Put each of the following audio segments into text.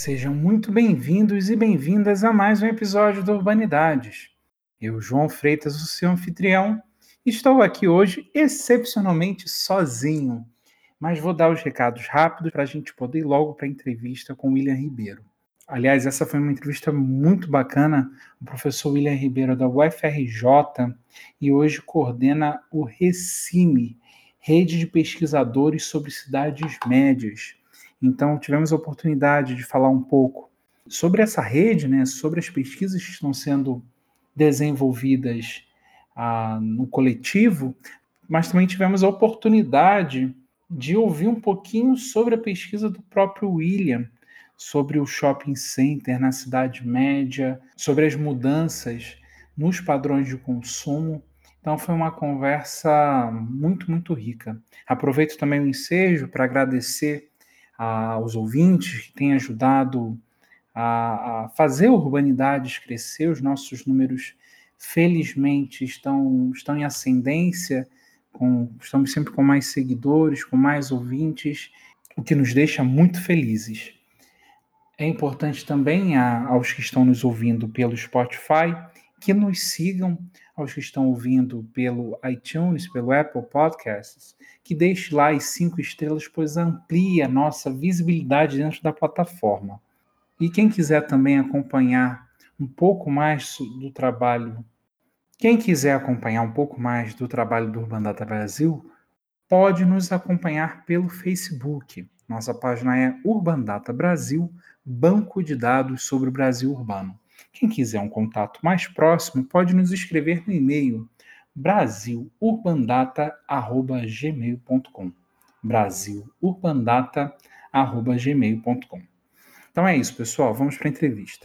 Sejam muito bem-vindos e bem-vindas a mais um episódio do Urbanidades. Eu, João Freitas, o seu anfitrião, estou aqui hoje excepcionalmente sozinho, mas vou dar os recados rápidos para a gente poder ir logo para a entrevista com o William Ribeiro. Aliás, essa foi uma entrevista muito bacana. O professor William Ribeiro da UFRJ e hoje coordena o RECIME, Rede de Pesquisadores sobre Cidades Médias. Então, tivemos a oportunidade de falar um pouco sobre essa rede, né, sobre as pesquisas que estão sendo desenvolvidas ah, no coletivo, mas também tivemos a oportunidade de ouvir um pouquinho sobre a pesquisa do próprio William, sobre o shopping center na cidade média, sobre as mudanças nos padrões de consumo. Então foi uma conversa muito, muito rica. Aproveito também o ensejo para agradecer aos ouvintes que têm ajudado a, a fazer urbanidades crescer. Os nossos números, felizmente, estão, estão em ascendência, com, estamos sempre com mais seguidores, com mais ouvintes, o que nos deixa muito felizes. É importante também a, aos que estão nos ouvindo pelo Spotify que nos sigam, aos que estão ouvindo pelo iTunes, pelo Apple Podcasts, que deixe lá as cinco estrelas, pois amplia a nossa visibilidade dentro da plataforma. E quem quiser também acompanhar um pouco mais do trabalho, quem quiser acompanhar um pouco mais do trabalho do Urban Data Brasil, pode nos acompanhar pelo Facebook. Nossa página é Urban Data Brasil banco de dados sobre o Brasil urbano. Quem quiser um contato mais próximo pode nos escrever no e-mail brasilurbandata@gmail.com. brasilurbandata@gmail.com. Então é isso, pessoal. Vamos para a entrevista.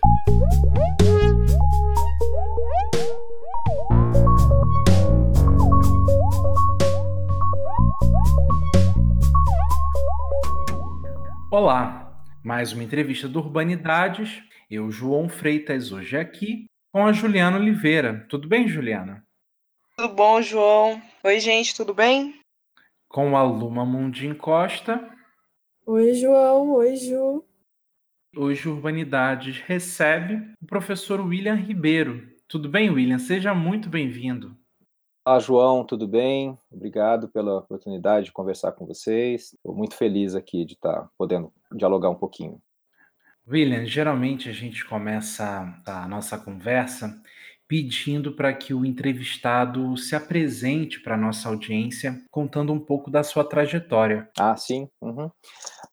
Olá, mais uma entrevista do Urbanidades. Eu, João Freitas, hoje aqui com a Juliana Oliveira. Tudo bem, Juliana? Tudo bom, João? Oi, gente, tudo bem? Com a Luma Mundim Costa. Oi, João. Oi, Ju. Hoje Urbanidades recebe o professor William Ribeiro. Tudo bem, William? Seja muito bem-vindo. Olá, João, tudo bem? Obrigado pela oportunidade de conversar com vocês. Estou muito feliz aqui de estar podendo dialogar um pouquinho. William, geralmente a gente começa a nossa conversa pedindo para que o entrevistado se apresente para a nossa audiência, contando um pouco da sua trajetória. Ah, sim. Uhum.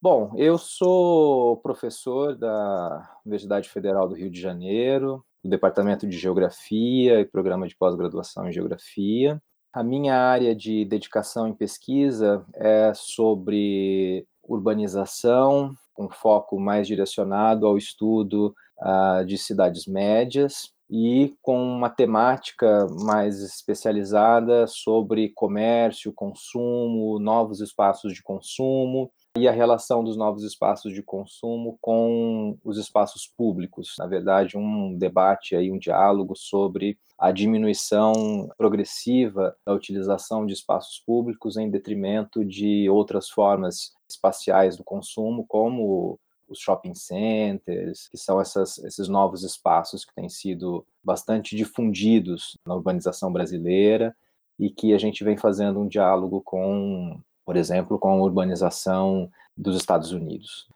Bom, eu sou professor da Universidade Federal do Rio de Janeiro, do Departamento de Geografia e Programa de Pós-Graduação em Geografia. A minha área de dedicação em pesquisa é sobre urbanização, com foco mais direcionado ao estudo uh, de cidades médias e com uma temática mais especializada sobre comércio, consumo, novos espaços de consumo e a relação dos novos espaços de consumo com os espaços públicos. Na verdade, um debate aí, um diálogo sobre a diminuição progressiva da utilização de espaços públicos em detrimento de outras formas espaciais do consumo, como os shopping centers, que são essas, esses novos espaços que têm sido bastante difundidos na urbanização brasileira e que a gente vem fazendo um diálogo com por exemplo, com a urbanização dos Estados Unidos.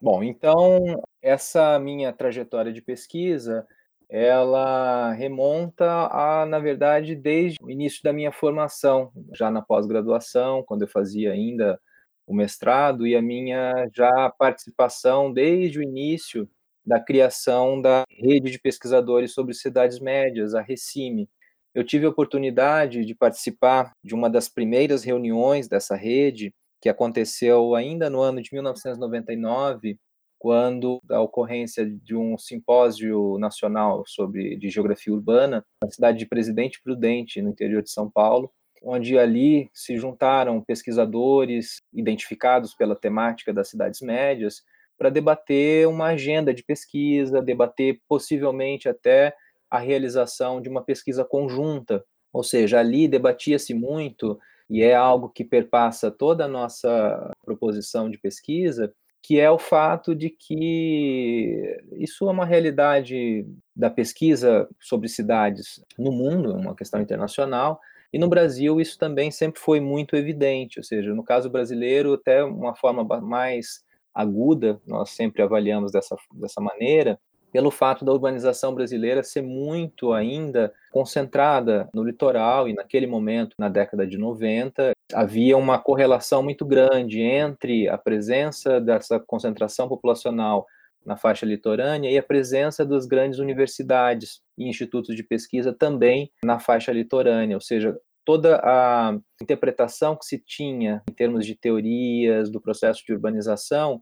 Bom, então essa minha trajetória de pesquisa, ela remonta a, na verdade, desde o início da minha formação, já na pós-graduação, quando eu fazia ainda o mestrado e a minha já participação desde o início da criação da rede de pesquisadores sobre cidades médias, a RECIME, eu tive a oportunidade de participar de uma das primeiras reuniões dessa rede, que aconteceu ainda no ano de 1999, quando a ocorrência de um simpósio nacional sobre de geografia urbana na cidade de Presidente Prudente, no interior de São Paulo, onde ali se juntaram pesquisadores identificados pela temática das cidades médias para debater uma agenda de pesquisa, debater possivelmente até a realização de uma pesquisa conjunta, ou seja, ali debatia-se muito, e é algo que perpassa toda a nossa proposição de pesquisa, que é o fato de que isso é uma realidade da pesquisa sobre cidades no mundo, é uma questão internacional, e no Brasil isso também sempre foi muito evidente, ou seja, no caso brasileiro, até uma forma mais aguda, nós sempre avaliamos dessa, dessa maneira, pelo fato da urbanização brasileira ser muito ainda concentrada no litoral e naquele momento, na década de 90, havia uma correlação muito grande entre a presença dessa concentração populacional na faixa litorânea e a presença das grandes universidades e institutos de pesquisa também na faixa litorânea, ou seja, toda a interpretação que se tinha em termos de teorias do processo de urbanização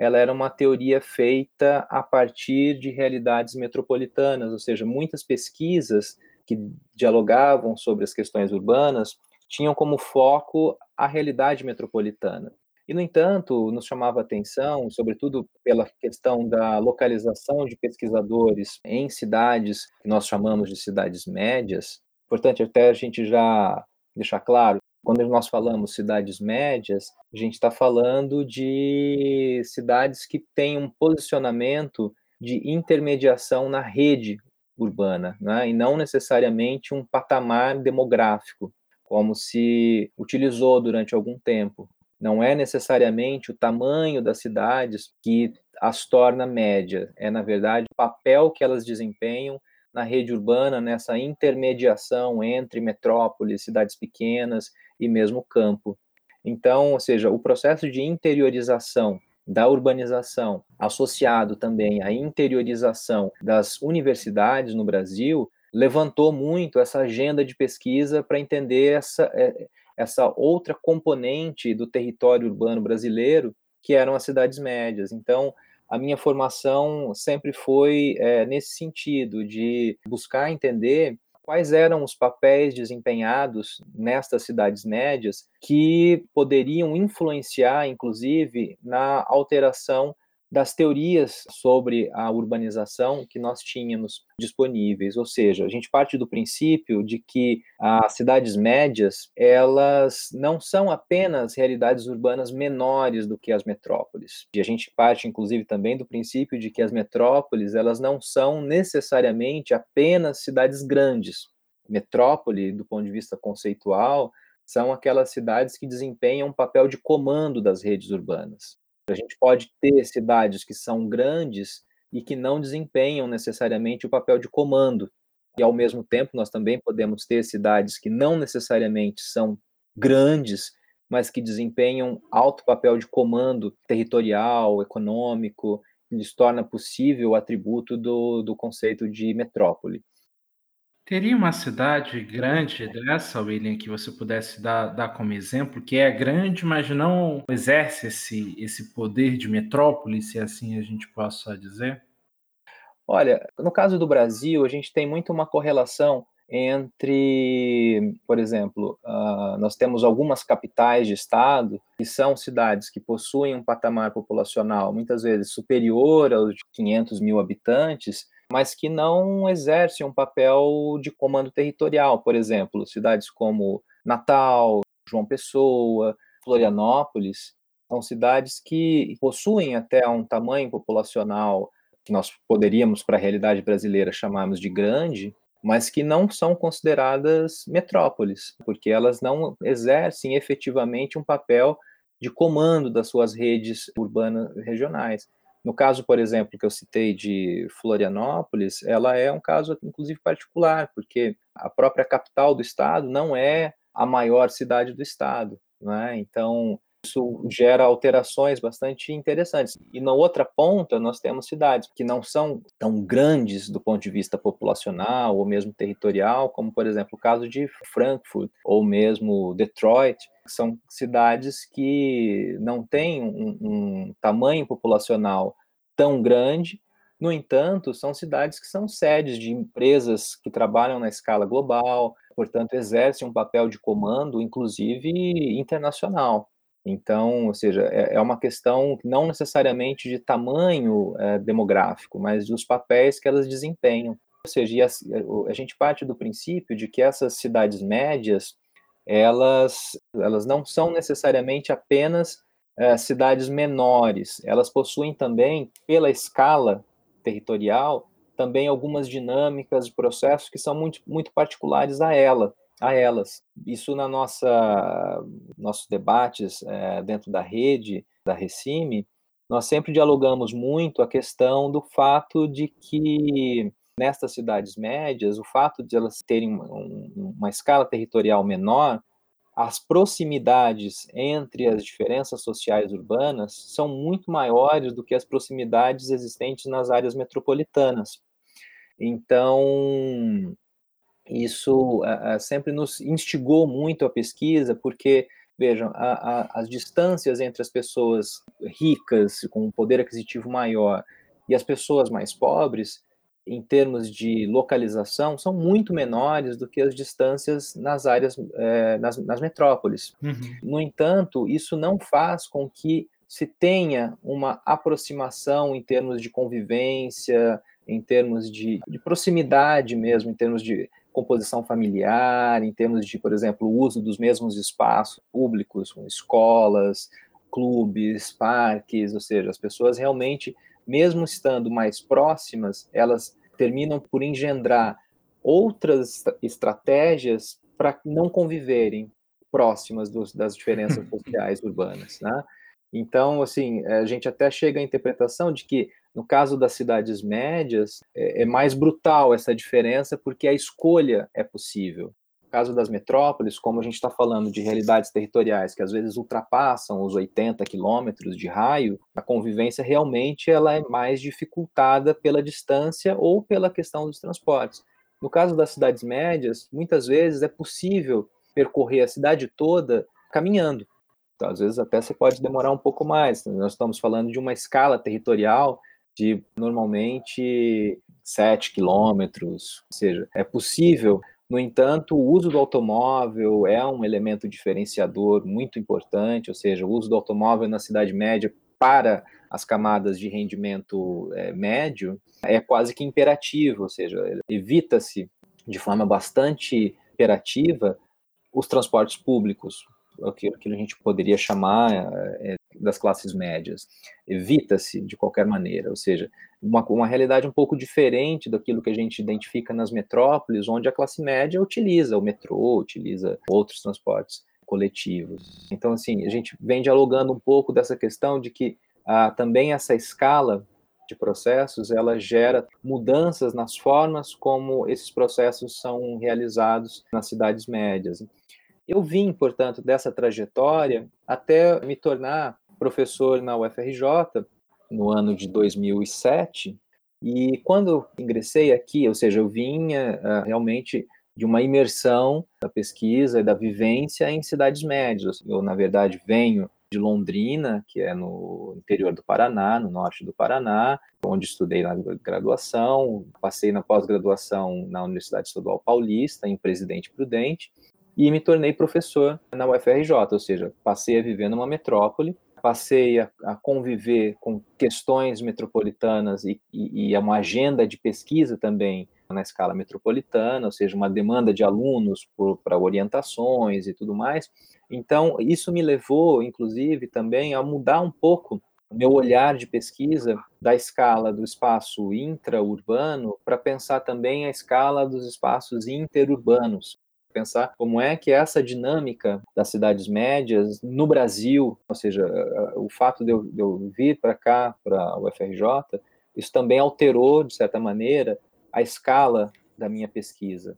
ela era uma teoria feita a partir de realidades metropolitanas, ou seja, muitas pesquisas que dialogavam sobre as questões urbanas tinham como foco a realidade metropolitana. E, no entanto, nos chamava atenção, sobretudo pela questão da localização de pesquisadores em cidades que nós chamamos de cidades médias. Importante até a gente já deixar claro quando nós falamos cidades médias, a gente está falando de cidades que têm um posicionamento de intermediação na rede urbana, né? e não necessariamente um patamar demográfico, como se utilizou durante algum tempo. Não é necessariamente o tamanho das cidades que as torna média, é, na verdade, o papel que elas desempenham na rede urbana, nessa intermediação entre metrópoles, cidades pequenas e mesmo campo. Então, ou seja, o processo de interiorização da urbanização, associado também à interiorização das universidades no Brasil, levantou muito essa agenda de pesquisa para entender essa, é, essa outra componente do território urbano brasileiro, que eram as cidades médias. Então, a minha formação sempre foi é, nesse sentido, de buscar entender quais eram os papéis desempenhados nestas cidades médias que poderiam influenciar, inclusive, na alteração das teorias sobre a urbanização que nós tínhamos disponíveis, ou seja, a gente parte do princípio de que as cidades médias, elas não são apenas realidades urbanas menores do que as metrópoles. E a gente parte inclusive também do princípio de que as metrópoles, elas não são necessariamente apenas cidades grandes. Metrópole, do ponto de vista conceitual, são aquelas cidades que desempenham um papel de comando das redes urbanas. A gente pode ter cidades que são grandes e que não desempenham necessariamente o papel de comando. E, ao mesmo tempo, nós também podemos ter cidades que não necessariamente são grandes, mas que desempenham alto papel de comando territorial, econômico, lhes torna possível o atributo do, do conceito de metrópole. Teria uma cidade grande dessa, William, que você pudesse dar, dar como exemplo, que é grande, mas não exerce esse, esse poder de metrópole, se assim a gente possa dizer? Olha, no caso do Brasil, a gente tem muito uma correlação entre, por exemplo, uh, nós temos algumas capitais de estado que são cidades que possuem um patamar populacional muitas vezes superior aos 500 mil habitantes, mas que não exercem um papel de comando territorial. Por exemplo, cidades como Natal, João Pessoa, Florianópolis, são cidades que possuem até um tamanho populacional que nós poderíamos, para a realidade brasileira, chamarmos de grande, mas que não são consideradas metrópoles, porque elas não exercem efetivamente um papel de comando das suas redes urbanas regionais. No caso, por exemplo, que eu citei de Florianópolis, ela é um caso, inclusive, particular, porque a própria capital do estado não é a maior cidade do estado. Né? Então, isso gera alterações bastante interessantes. E na outra ponta, nós temos cidades que não são tão grandes do ponto de vista populacional ou mesmo territorial, como, por exemplo, o caso de Frankfurt ou mesmo Detroit, que são cidades que não têm um, um tamanho populacional tão grande, no entanto, são cidades que são sedes de empresas que trabalham na escala global, portanto, exercem um papel de comando, inclusive internacional. Então, ou seja, é, é uma questão não necessariamente de tamanho é, demográfico, mas dos papéis que elas desempenham. Ou seja, a, a gente parte do princípio de que essas cidades médias, elas, elas não são necessariamente apenas é, cidades menores. Elas possuem também, pela escala territorial, também algumas dinâmicas de processos que são muito, muito particulares a ela, a elas. Isso na nossa nossos debates é, dentro da rede da Recime, nós sempre dialogamos muito a questão do fato de que nestas cidades médias, o fato de elas terem uma, uma escala territorial menor, as proximidades entre as diferenças sociais urbanas são muito maiores do que as proximidades existentes nas áreas metropolitanas. Então, isso uh, sempre nos instigou muito a pesquisa, porque, vejam, a, a, as distâncias entre as pessoas ricas, com um poder aquisitivo maior, e as pessoas mais pobres, em termos de localização, são muito menores do que as distâncias nas áreas, é, nas, nas, metrópoles. Uhum. No entanto, isso não faz com que se tenha uma aproximação em termos de convivência, em termos de, de proximidade mesmo, em termos de composição familiar, em termos de, por exemplo, o uso dos mesmos espaços públicos, como escolas, clubes, parques, ou seja, as pessoas realmente, mesmo estando mais próximas, elas terminam por engendrar outras estratégias para não conviverem próximas dos, das diferenças sociais urbanas, né? Então, assim, a gente até chega à interpretação de que no caso das cidades médias, é, é mais brutal essa diferença, porque a escolha é possível. No caso das metrópoles, como a gente está falando de realidades territoriais que às vezes ultrapassam os 80 quilômetros de raio, a convivência realmente ela é mais dificultada pela distância ou pela questão dos transportes. No caso das cidades médias, muitas vezes é possível percorrer a cidade toda caminhando. Então, às vezes até você pode demorar um pouco mais. Nós estamos falando de uma escala territorial de normalmente 7 quilômetros, ou seja, é possível. No entanto, o uso do automóvel é um elemento diferenciador muito importante, ou seja, o uso do automóvel na cidade média para as camadas de rendimento é, médio é quase que imperativo, ou seja, evita-se de forma bastante imperativa os transportes públicos, aquilo que a gente poderia chamar é, das classes médias. Evita-se de qualquer maneira, ou seja, uma, uma realidade um pouco diferente daquilo que a gente identifica nas metrópoles, onde a classe média utiliza o metrô, utiliza outros transportes coletivos. Então, assim, a gente vem dialogando um pouco dessa questão de que ah, também essa escala de processos, ela gera mudanças nas formas como esses processos são realizados nas cidades médias. Eu vim, portanto, dessa trajetória até me tornar professor na UFRJ no ano de 2007. E quando ingressei aqui, ou seja, eu vinha uh, realmente de uma imersão da pesquisa e da vivência em cidades médias. Eu, na verdade, venho de Londrina, que é no interior do Paraná, no norte do Paraná, onde estudei na graduação, passei na pós-graduação na Universidade Estadual Paulista, em Presidente Prudente, e me tornei professor na UFRJ, ou seja, passei a viver numa metrópole, passei a, a conviver com questões metropolitanas e, e, e uma agenda de pesquisa também na escala metropolitana, ou seja, uma demanda de alunos para orientações e tudo mais. Então, isso me levou, inclusive, também a mudar um pouco meu olhar de pesquisa da escala do espaço intraurbano para pensar também a escala dos espaços interurbanos, pensar como é que essa dinâmica das cidades médias no Brasil, ou seja, o fato de eu, de eu vir para cá, para o UFRJ, isso também alterou, de certa maneira, a escala da minha pesquisa,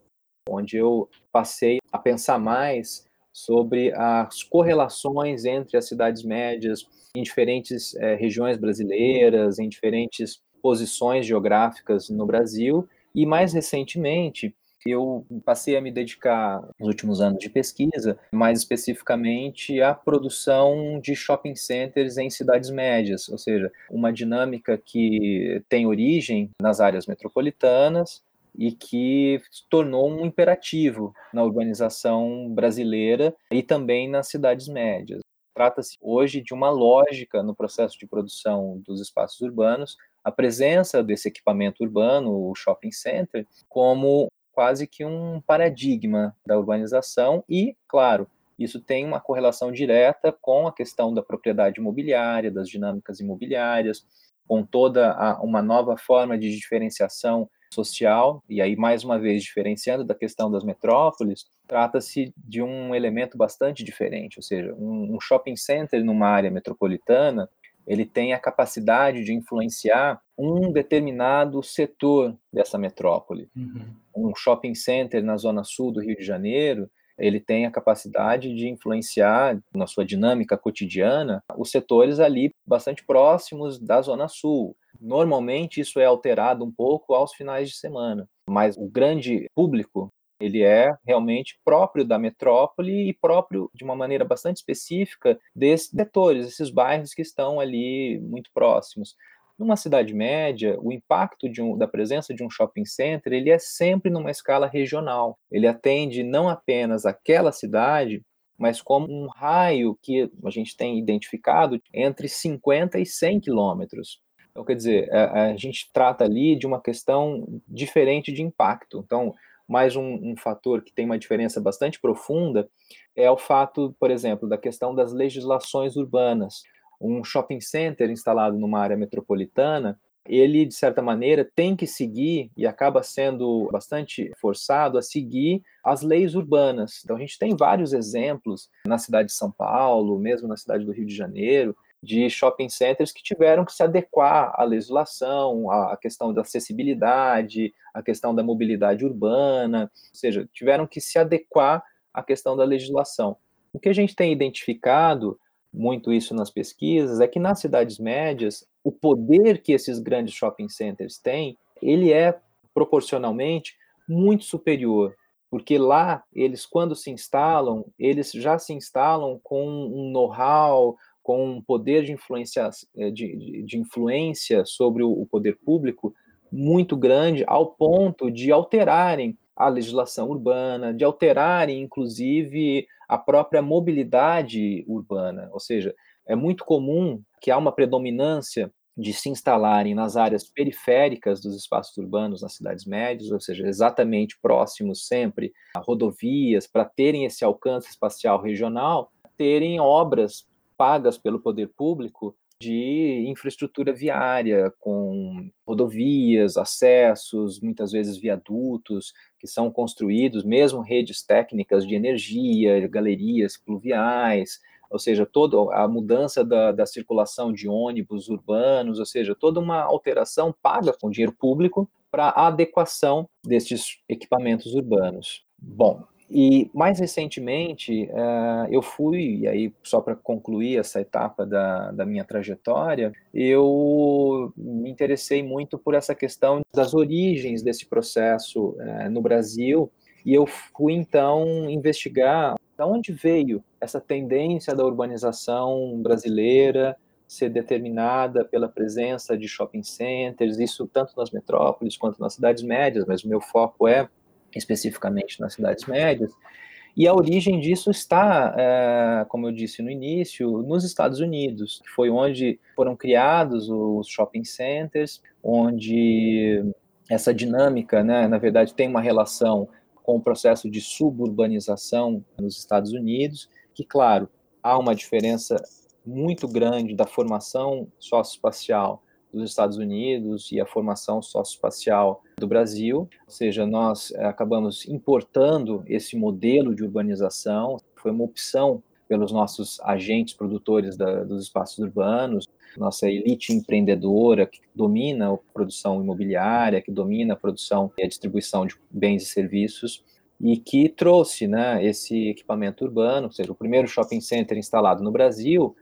onde eu passei a pensar mais sobre as correlações entre as cidades médias em diferentes é, regiões brasileiras, em diferentes posições geográficas no Brasil, e mais recentemente, eu passei a me dedicar nos últimos anos de pesquisa, mais especificamente à produção de shopping centers em cidades médias, ou seja, uma dinâmica que tem origem nas áreas metropolitanas e que se tornou um imperativo na urbanização brasileira e também nas cidades médias. Trata-se hoje de uma lógica no processo de produção dos espaços urbanos, a presença desse equipamento urbano, o shopping center, como quase que um paradigma da urbanização e, claro, Isso tem uma correlação direta com a questão da propriedade imobiliária, das dinâmicas imobiliárias, com toda a, uma nova forma de diferenciação social, e aí, mais uma vez, diferenciando da questão das metrópoles, trata-se de um elemento bastante diferente, ou seja, um, um shopping center numa área metropolitana, ele tem a capacidade de influenciar um determinado setor dessa metrópole. Uhum. Um shopping center na zona sul do Rio de Janeiro, ele tem a capacidade de influenciar na sua dinâmica cotidiana os setores ali bastante próximos da zona sul. Normalmente isso é alterado um pouco aos finais de semana, mas o grande público ele é realmente próprio da metrópole e próprio de uma maneira bastante específica desses setores, esses bairros que estão ali muito próximos. Numa cidade média, o impacto um, da presença de um shopping center ele é sempre numa escala regional. Ele atende não apenas aquela cidade, mas como um raio que a gente tem identificado entre 50 e 100 quilômetros. Então, quer dizer, a, a, gente trata ali de uma questão diferente de impacto. Então, mais um, um fator que tem uma diferença bastante profunda é o fato, por exemplo, da questão das legislações urbanas um shopping center instalado numa área metropolitana, ele, de certa maneira, tem que seguir e acaba sendo bastante forçado a seguir as leis urbanas. Então, a gente tem vários exemplos na cidade de São Paulo, mesmo na cidade do Rio de Janeiro, de shopping centers que tiveram que se adequar à legislação, à questão da acessibilidade, à questão da mobilidade urbana, ou seja, tiveram que se adequar à questão da legislação. O que a gente tem identificado muito isso nas pesquisas, é que nas cidades médias, o poder que esses grandes shopping centers têm, ele é proporcionalmente muito superior, porque lá eles quando se instalam, eles já se instalam com um know-how, com um poder de influência, eh, de, de, influência sobre o poder público muito grande, ao ponto de alterarem a legislação urbana, de alterarem, inclusive, a própria mobilidade urbana, ou seja, é muito comum que há uma predominância de se instalarem nas áreas periféricas dos espaços urbanos nas cidades médias, ou seja, exatamente próximos sempre a rodovias, para terem esse alcance espacial regional, terem obras pagas pelo poder público de infraestrutura viária, com rodovias, acessos, muitas vezes viadutos, que são construídos, mesmo redes técnicas de energia, galerias pluviais, ou seja, toda a mudança da, da circulação de ônibus urbanos, ou seja, toda uma alteração paga com dinheiro público para a adequação desses equipamentos urbanos. Bom, e mais recentemente, uh, eu fui, e aí só para concluir essa etapa da, da minha trajetória, eu me interessei muito por essa questão das origens desse processo uh, no Brasil, e eu fui então investigar de onde veio essa tendência da urbanização brasileira ser determinada pela presença de shopping centers, isso tanto nas metrópoles quanto nas cidades médias, mas o meu foco é especificamente nas cidades médias. E a origem disso está, é, como eu disse no início, nos Estados Unidos, que foi onde foram criados os shopping centers, onde essa dinâmica, né, na verdade, tem uma relação com o processo de suburbanização nos Estados Unidos, que, claro, há uma diferença muito grande da formação socioespacial dos Estados Unidos e a formação socioespacial do Brasil, ou seja, nós eh, acabamos importando esse modelo de urbanização, foi uma opção pelos nossos agentes produtores da, dos espaços urbanos, nossa elite empreendedora que domina a produção imobiliária, que domina a produção e a distribuição de bens e serviços, e que trouxe né, esse equipamento urbano, ou seja, o primeiro shopping center instalado no Brasil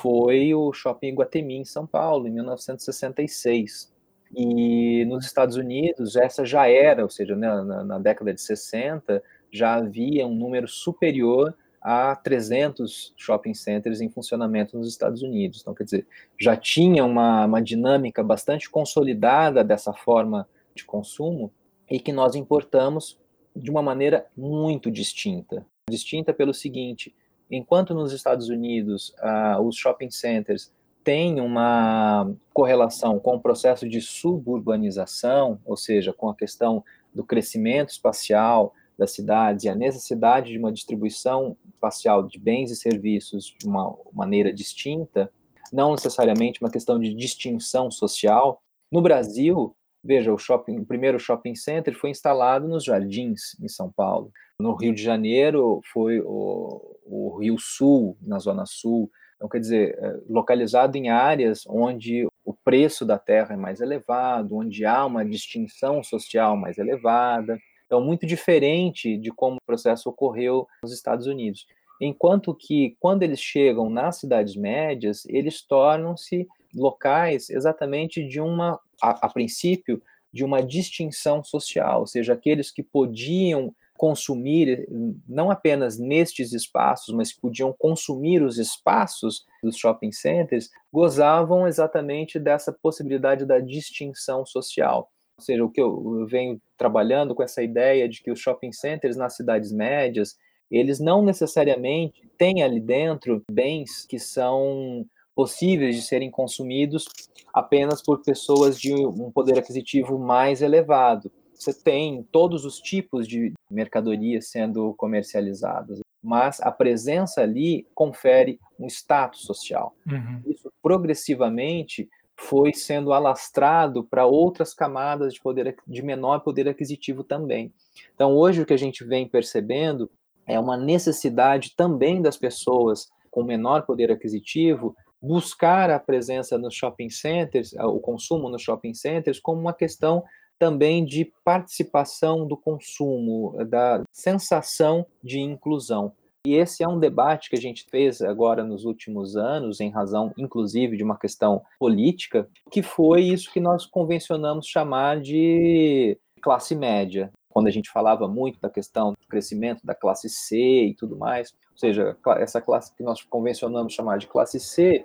foi o Shopping Guatemi, em São Paulo, em 1966. E nos Estados Unidos, essa já era, ou seja, né, na, na, década de 60, já havia um número superior a 300 shopping centers em funcionamento nos Estados Unidos. Então, quer dizer, já tinha uma, uma dinâmica bastante consolidada dessa forma de consumo e que nós importamos de uma maneira muito distinta. Distinta pelo seguinte: enquanto nos Estados Unidos uh, os shopping centers têm uma correlação com o processo de suburbanização, ou seja, com a questão do crescimento espacial das cidades e a necessidade de uma distribuição espacial de bens e serviços de uma maneira distinta, não necessariamente uma questão de distinção social. No Brasil, veja, o, shopping, o primeiro shopping center foi instalado nos Jardins, em São Paulo. No Rio de Janeiro, foi o, o Rio Sul, na Zona Sul. Então, quer dizer, é, localizado em áreas onde o preço da terra é mais elevado, onde há uma distinção social mais elevada. Então, muito diferente de como o processo ocorreu nos Estados Unidos. Enquanto que, quando eles chegam nas cidades médias, eles tornam-se locais exatamente de uma, a, a princípio, de uma distinção social, ou seja, aqueles que podiam consumir, não apenas nestes espaços, mas que podiam consumir os espaços dos shopping centers, gozavam exatamente dessa possibilidade da distinção social. Ou seja, o que eu venho trabalhando com essa ideia de que os shopping centers nas cidades médias eles não necessariamente têm ali dentro bens que são possíveis de serem consumidos apenas por pessoas de um poder aquisitivo mais elevado. Você tem todos os tipos de mercadorias sendo comercializadas, mas a presença ali confere um status social. Uhum. Isso progressivamente foi sendo alastrado para outras camadas de poder de menor poder aquisitivo também. Então, hoje o que a gente vem percebendo é uma necessidade também das pessoas com menor poder aquisitivo buscar a presença nos shopping centers, o consumo nos shopping centers, como uma questão também de participação do consumo, da sensação de inclusão. E esse é um debate que a gente fez agora nos últimos anos, em razão, inclusive, de uma questão política, que foi isso que nós convencionamos chamar de classe média quando a gente falava muito da questão do crescimento da classe C e tudo mais, ou seja, essa classe que nós convencionamos chamar de classe C,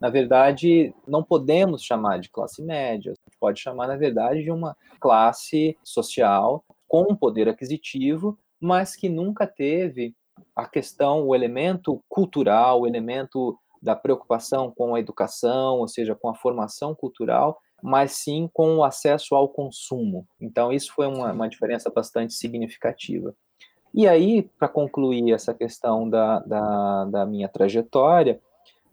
na verdade, não podemos chamar de classe média, pode chamar, na verdade, de uma classe social com poder aquisitivo, mas que nunca teve a questão, o elemento cultural, o elemento da preocupação com a educação, ou seja, com a formação cultural, mas sim com o acesso ao consumo. Então, isso foi uma, uma diferença bastante significativa. E aí, para concluir essa questão da, da, da, minha trajetória,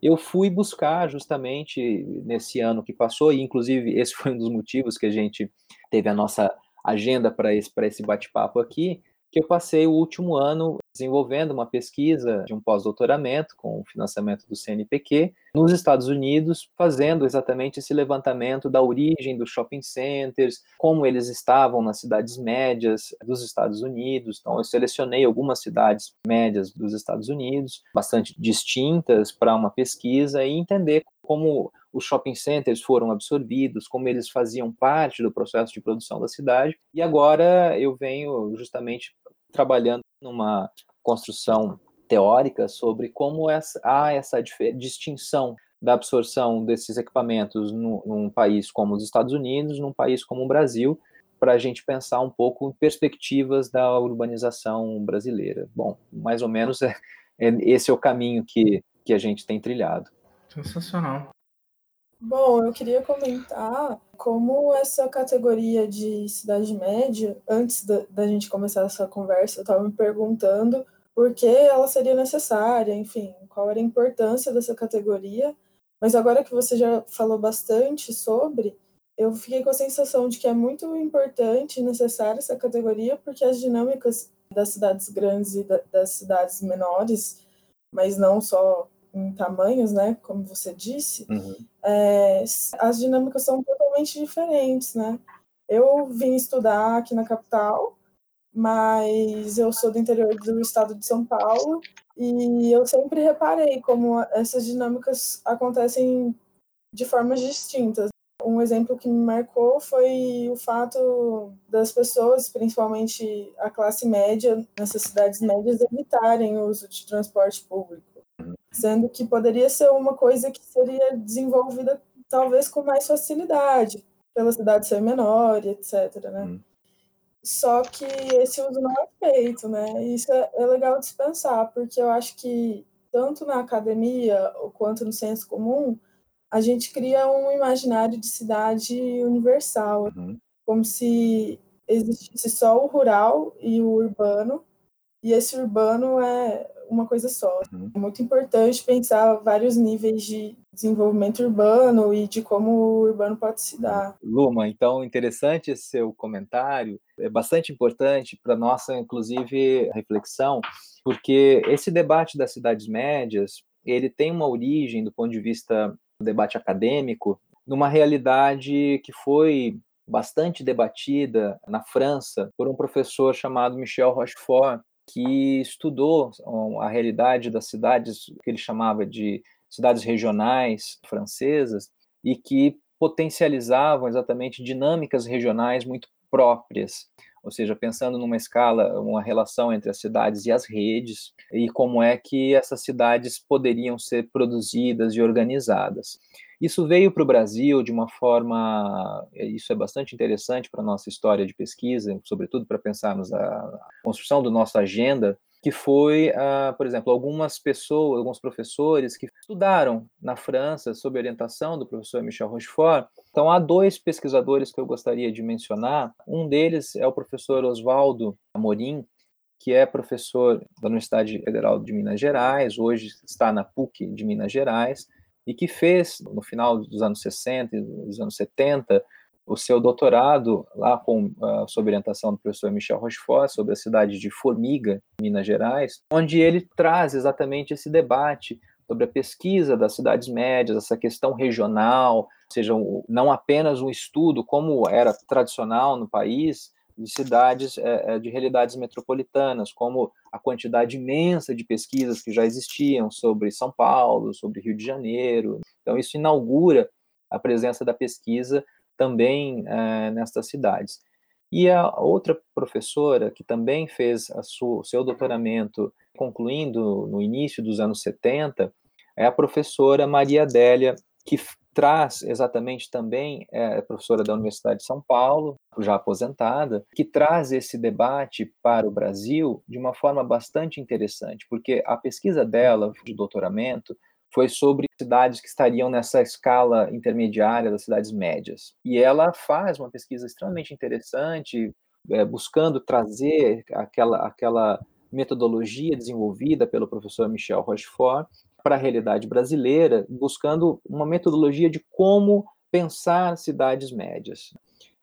eu fui buscar justamente nesse ano que passou, e inclusive esse foi um dos motivos que a gente teve a nossa agenda para esse, esse bate-papo aqui, que eu passei o último ano desenvolvendo uma pesquisa de um pós-doutoramento com o financiamento do CNPq nos Estados Unidos, fazendo exatamente esse levantamento da origem dos shopping centers, como eles estavam nas cidades médias dos Estados Unidos. Então, eu selecionei algumas cidades médias dos Estados Unidos, bastante distintas para uma pesquisa e entender como os shopping centers foram absorvidos, como eles faziam parte do processo de produção da cidade. E agora eu venho justamente trabalhando numa construção teórica sobre como essa, há essa distinção da absorção desses equipamentos no, num país como os Estados Unidos, num país como o Brasil, para a gente pensar um pouco em perspectivas da urbanização brasileira. Bom, mais ou menos é, é, esse é o caminho que, que a gente tem trilhado. Sensacional. Bom, eu queria comentar como essa categoria de cidade média, antes da, da gente começar essa conversa, eu estava me perguntando por que ela seria necessária, enfim, qual era a importância dessa categoria. Mas agora que você já falou bastante sobre, eu fiquei com a sensação de que é muito importante e necessária essa categoria, porque as dinâmicas das cidades grandes e da, das cidades menores, mas não só em tamanhos, né, como você disse, uhum. é, as dinâmicas são totalmente diferentes, né? Eu vim estudar aqui na capital, mas eu sou do interior do estado de São Paulo e eu sempre reparei como essas dinâmicas acontecem de formas distintas. Um exemplo que me marcou foi o fato das pessoas, principalmente a classe média, nessas cidades médias, evitarem o uso de transporte público sendo que poderia ser uma coisa que seria desenvolvida talvez com mais facilidade, pela cidade ser menor, etc. Né? Hum. Só que esse uso não é feito, né? Isso é, é legal de se pensar, porque eu acho que tanto na academia quanto no senso comum, a gente cria um imaginário de cidade universal, uhum. como se existisse só o rural e o urbano, e esse urbano é uma coisa só. Uhum. É muito importante pensar vários níveis de desenvolvimento urbano e de como o urbano pode se dar. Luma, então interessante esse seu comentário, é bastante importante para nossa, inclusive, reflexão, porque esse debate das cidades médias, ele tem uma origem do ponto de vista do debate acadêmico, numa realidade que foi bastante debatida na França por um professor chamado Michel Rochefort, que estudou a realidade das cidades que ele chamava de cidades regionais francesas e que potencializavam exatamente dinâmicas regionais muito próprias, ou seja, pensando numa escala, uma relação entre as cidades e as redes e como é que essas cidades poderiam ser produzidas e organizadas. Isso veio para o Brasil de uma forma, isso é bastante interessante para a nossa história de pesquisa, sobretudo para pensarmos a construção da nossa agenda, que foi, uh, por exemplo, algumas pessoas, alguns professores que estudaram na França sob orientação do professor Michel Rochefort. Então, há dois pesquisadores que eu gostaria de mencionar. Um deles é o professor Oswaldo Amorim, que é professor da Universidade Federal de Minas Gerais, hoje está na PUC de Minas Gerais, e que fez, no final dos anos 60 e dos anos 70, o seu doutorado lá com, uh, sob orientação do professor Michel Rochefort sobre a cidade de Formiga, Minas Gerais, onde ele traz exatamente esse debate sobre a pesquisa das cidades médias, essa questão regional, ou seja, não apenas um estudo como era tradicional no país, de cidades, é, de realidades metropolitanas, como a quantidade imensa de pesquisas que já existiam sobre São Paulo, sobre Rio de Janeiro. Então, isso inaugura a presença da pesquisa também é, nestas cidades. E a outra professora, que também fez o seu doutoramento, concluindo no início dos anos 70, é a professora Maria Adélia, que traz exatamente também, é professora da Universidade de São Paulo, já aposentada, que traz esse debate para o Brasil de uma forma bastante interessante, porque a pesquisa dela de doutoramento foi sobre cidades que estariam nessa escala intermediária das cidades médias. E ela faz uma pesquisa extremamente interessante, é, buscando trazer aquela, aquela metodologia desenvolvida pelo professor Michel Rochefort para a realidade brasileira, buscando uma metodologia de como pensar cidades médias.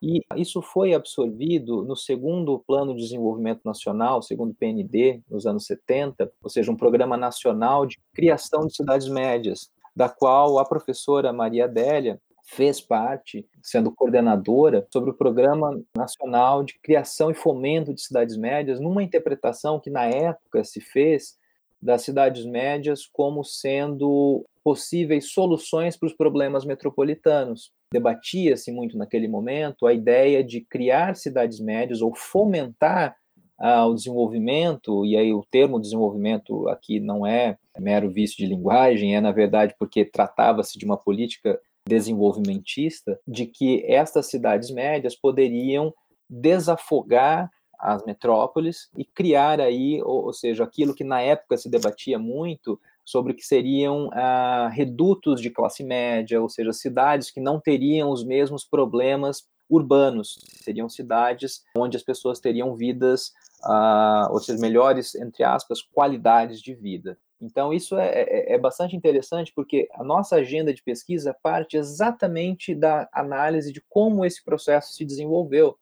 E isso foi absorvido no segundo Plano de Desenvolvimento Nacional, segundo PND, nos anos 70, ou seja, um programa nacional de criação de cidades médias, da qual a professora Maria Adélia fez parte, sendo coordenadora, sobre o Programa Nacional de Criação e Fomento de Cidades Médias, numa interpretação que na época se fez das cidades médias como sendo possíveis soluções para os problemas metropolitanos. Debatia-se muito naquele momento a ideia de criar cidades médias ou fomentar ah, o desenvolvimento, e aí o termo desenvolvimento aqui não é mero vício de linguagem, é na verdade porque tratava-se de uma política desenvolvimentista, de que estas cidades médias poderiam desafogar as metrópoles e criar aí, ou, ou, seja, aquilo que na época se debatia muito sobre que seriam ah, redutos de classe média, ou seja, cidades que não teriam os mesmos problemas urbanos, seriam cidades onde as pessoas teriam vidas, ah, ou seja, melhores, entre aspas, qualidades de vida. Então, isso é, é, é, bastante interessante porque a nossa agenda de pesquisa parte exatamente da análise de como esse processo se desenvolveu.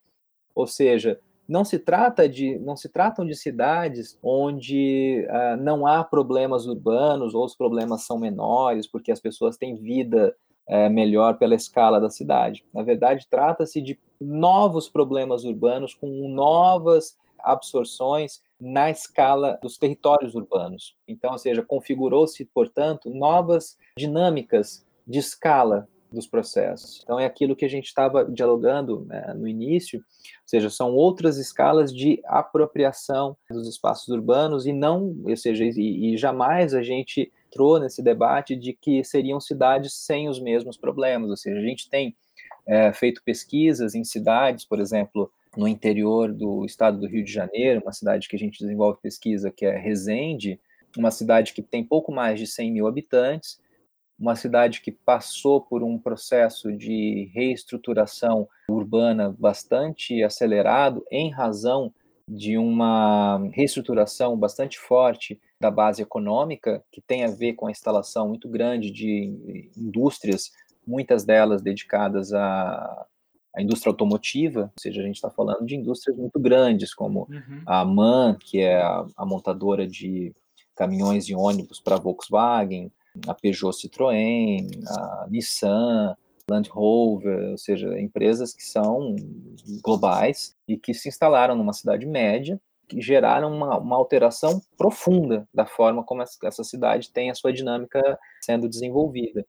Ou seja, não se trata de não se tratam de cidades onde uh, não há problemas urbanos ou os problemas são menores porque as pessoas têm vida uh, melhor pela escala da cidade. Na verdade, trata-se de novos problemas urbanos com novas absorções na escala dos territórios urbanos. Então, ou seja, configurou-se, portanto, novas dinâmicas de escala dos processos. Então, é aquilo que a gente estava dialogando né, no início, ou seja, são outras escalas de apropriação dos espaços urbanos e não, ou seja, e, e jamais a gente entrou nesse debate de que seriam cidades sem os mesmos problemas, ou seja, a gente tem é, feito pesquisas em cidades, por exemplo, no interior do estado do Rio de Janeiro, uma cidade que a gente desenvolve pesquisa, que é Resende, uma cidade que tem pouco mais de 100 mil habitantes, uma cidade que passou por um processo de reestruturação urbana bastante acelerado em razão de uma reestruturação bastante forte da base econômica, que tem a ver com a instalação muito grande de indústrias, muitas delas dedicadas à, à indústria automotiva, ou seja, a gente está falando de indústrias muito grandes, como uhum. a MAN, que é a, a montadora de caminhões e ônibus para a Volkswagen, a Peugeot Citroën, a Nissan, Land Rover, ou seja, empresas que são globais e que se instalaram numa cidade média, que geraram uma, uma alteração profunda da forma como essa cidade tem a sua dinâmica sendo desenvolvida.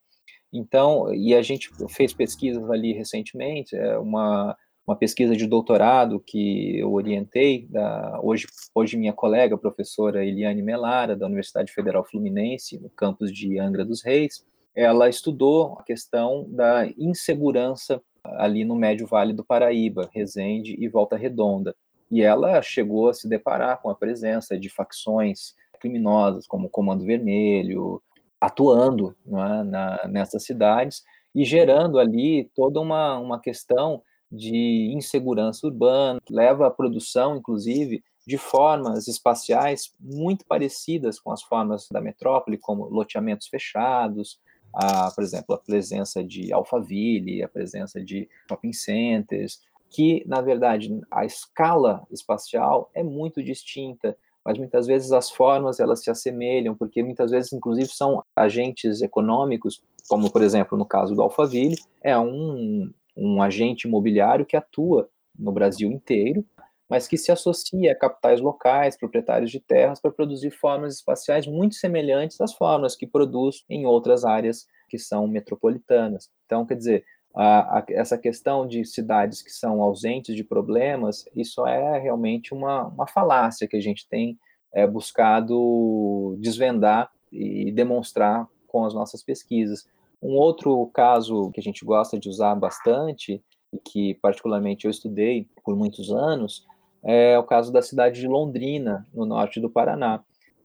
Então, e a gente fez pesquisas ali recentemente, é uma, uma pesquisa de doutorado que eu orientei, da, hoje, hoje minha colega, professora Eliane Melara, da Universidade Federal Fluminense, no campus de Angra dos Reis, ela estudou a questão da insegurança ali no Médio Vale do Paraíba, Resende e Volta Redonda. E ela chegou a se deparar com a presença de facções criminosas, como o Comando Vermelho, atuando é, na, nessas cidades e gerando ali toda uma, uma questão de insegurança urbana, leva à produção, inclusive, de formas espaciais muito parecidas com as formas da metrópole, como loteamentos fechados, a, por exemplo, a presença de Alphaville, a presença de shopping centers, que, na verdade, a escala espacial é muito distinta, mas muitas vezes as formas elas se assemelham, porque muitas vezes, inclusive, são agentes econômicos, como, por exemplo, no caso do Alphaville, é um, um agente imobiliário que atua no Brasil inteiro, mas que se associa a capitais locais, proprietários de terras, para produzir formas espaciais muito semelhantes às formas que produz em outras áreas que são metropolitanas. Então, quer dizer, a, a, essa questão de cidades que são ausentes de problemas, isso é realmente uma, uma falácia que a gente tem é, buscado desvendar e demonstrar com as nossas pesquisas. Um outro caso que a gente gosta de usar bastante, e que particularmente eu estudei por muitos anos, é o caso da cidade de Londrina, no norte do Paraná.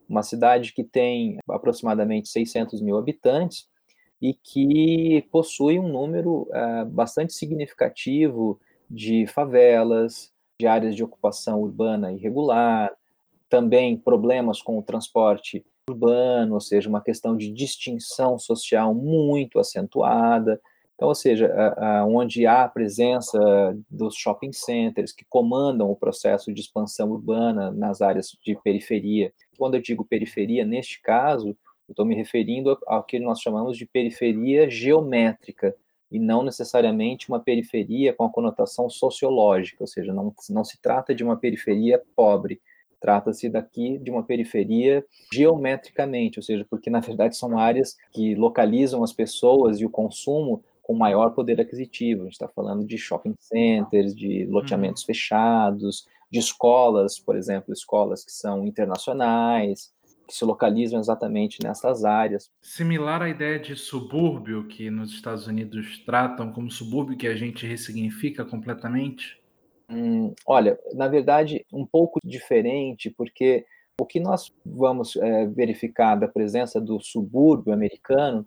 Uma cidade que tem aproximadamente 600 mil habitantes e que possui um número é, bastante significativo de favelas, de áreas de ocupação urbana irregular, também problemas com o transporte urbano, ou seja, uma questão de distinção social muito acentuada, então, ou seja, onde há a presença dos shopping centers que comandam o processo de expansão urbana nas áreas de periferia. Quando eu digo periferia, neste caso, estou me referindo ao que nós chamamos de periferia geométrica, e não necessariamente uma periferia com a conotação sociológica, ou seja, não, não se trata de uma periferia pobre, trata-se daqui de uma periferia geometricamente, ou seja, porque na verdade são áreas que localizam as pessoas e o consumo com maior poder aquisitivo. A gente está falando de shopping centers, de loteamentos uhum. fechados, de escolas, por exemplo, escolas que são internacionais, que se localizam exatamente nessas áreas. Similar à ideia de subúrbio que nos Estados Unidos tratam como subúrbio que a gente ressignifica completamente? Hum, olha, na verdade, um pouco diferente, porque o que nós vamos é, verificar da presença do subúrbio americano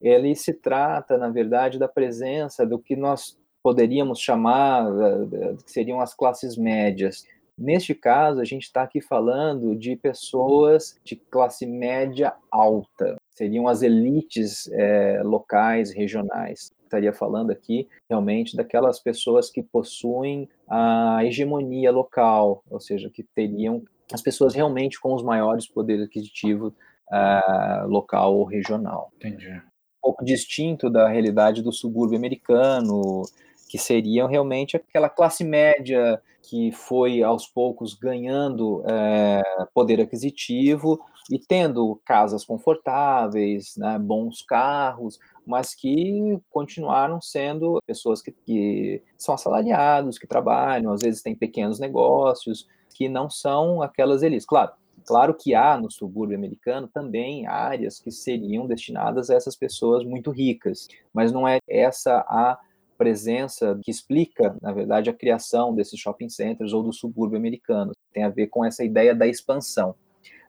ele se trata, na verdade, da presença do que nós poderíamos chamar, que seriam as classes médias. Neste caso, a gente está aqui falando de pessoas de classe média alta, seriam as elites é, locais, regionais. Estaria falando aqui realmente daquelas pessoas que possuem a hegemonia local, ou seja, que teriam as pessoas realmente com os maiores poderes aquisitivos uh, local ou regional. Entendi pouco distinto da realidade do subúrbio americano, que seriam realmente aquela classe média que foi aos poucos ganhando é, poder aquisitivo e tendo casas confortáveis, né, bons carros, mas que continuaram sendo pessoas que, que são assalariados, que trabalham, às vezes têm pequenos negócios, que não são aquelas elites. Claro, Claro que há no subúrbio americano também áreas que seriam destinadas a essas pessoas muito ricas, mas não é essa a presença que explica, na verdade, a criação desses shopping centers ou do subúrbio americano. Tem a ver com essa ideia da expansão.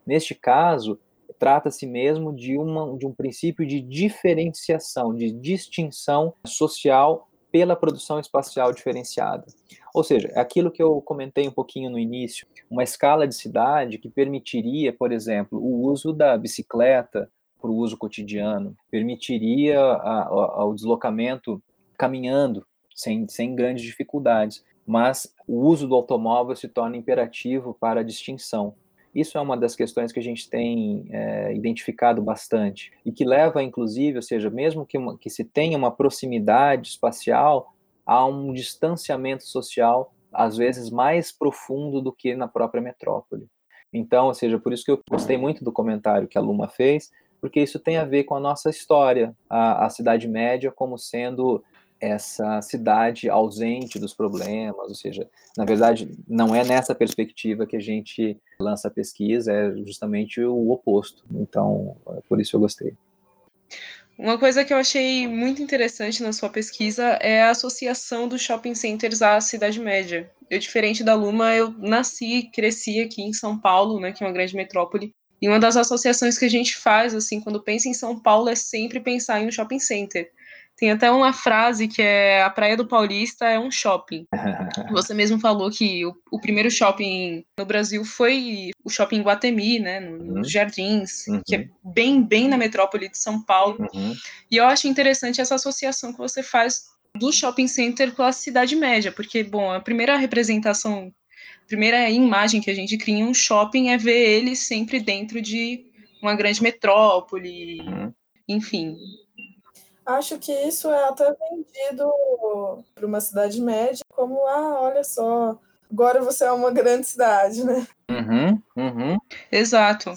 Neste caso, trata-se mesmo de, uma, de um princípio de diferenciação, de distinção social pela produção espacial diferenciada. Ou seja, é aquilo que eu comentei um pouquinho no início, uma escala de cidade que permitiria, por exemplo, o uso da bicicleta para o uso cotidiano, permitiria a, a, o deslocamento caminhando sem, sem grandes dificuldades, mas o uso do automóvel se torna imperativo para a distinção. Isso é uma das questões que a gente tem é, identificado bastante e que leva, inclusive, ou seja, mesmo que, uma, que se tenha uma proximidade espacial, há um distanciamento social, às vezes mais profundo do que na própria metrópole. Então, ou seja, por isso que eu gostei muito do comentário que a Luma fez, porque isso tem a ver com a nossa história, a, a Cidade Média como sendo essa cidade ausente dos problemas, ou seja, na verdade, não é nessa perspectiva que a gente lança a pesquisa, é justamente o oposto. Então, é por isso eu gostei. Uma coisa que eu achei muito interessante na sua pesquisa é a associação dos shopping centers à cidade média. Eu, diferente da Luma, eu nasci e cresci aqui em São Paulo, né, que é uma grande metrópole, e uma das associações que a gente faz, assim, quando pensa em São Paulo, é sempre pensar em um shopping center. Tem até uma frase que é a Praia do Paulista é um shopping. Você mesmo falou que o, o primeiro shopping no Brasil foi o shopping Guatemi, né, nos uhum. Jardins, uhum. que é bem bem na metrópole de São Paulo. Uhum. E eu acho interessante essa associação que você faz do shopping center com a cidade média, porque bom, a primeira representação, a primeira imagem que a gente cria em um shopping é ver ele sempre dentro de uma grande metrópole, uhum. enfim, acho que isso é até vendido para uma cidade média como, ah, olha só, agora você é uma grande cidade, né? Uhum, uhum. Exato.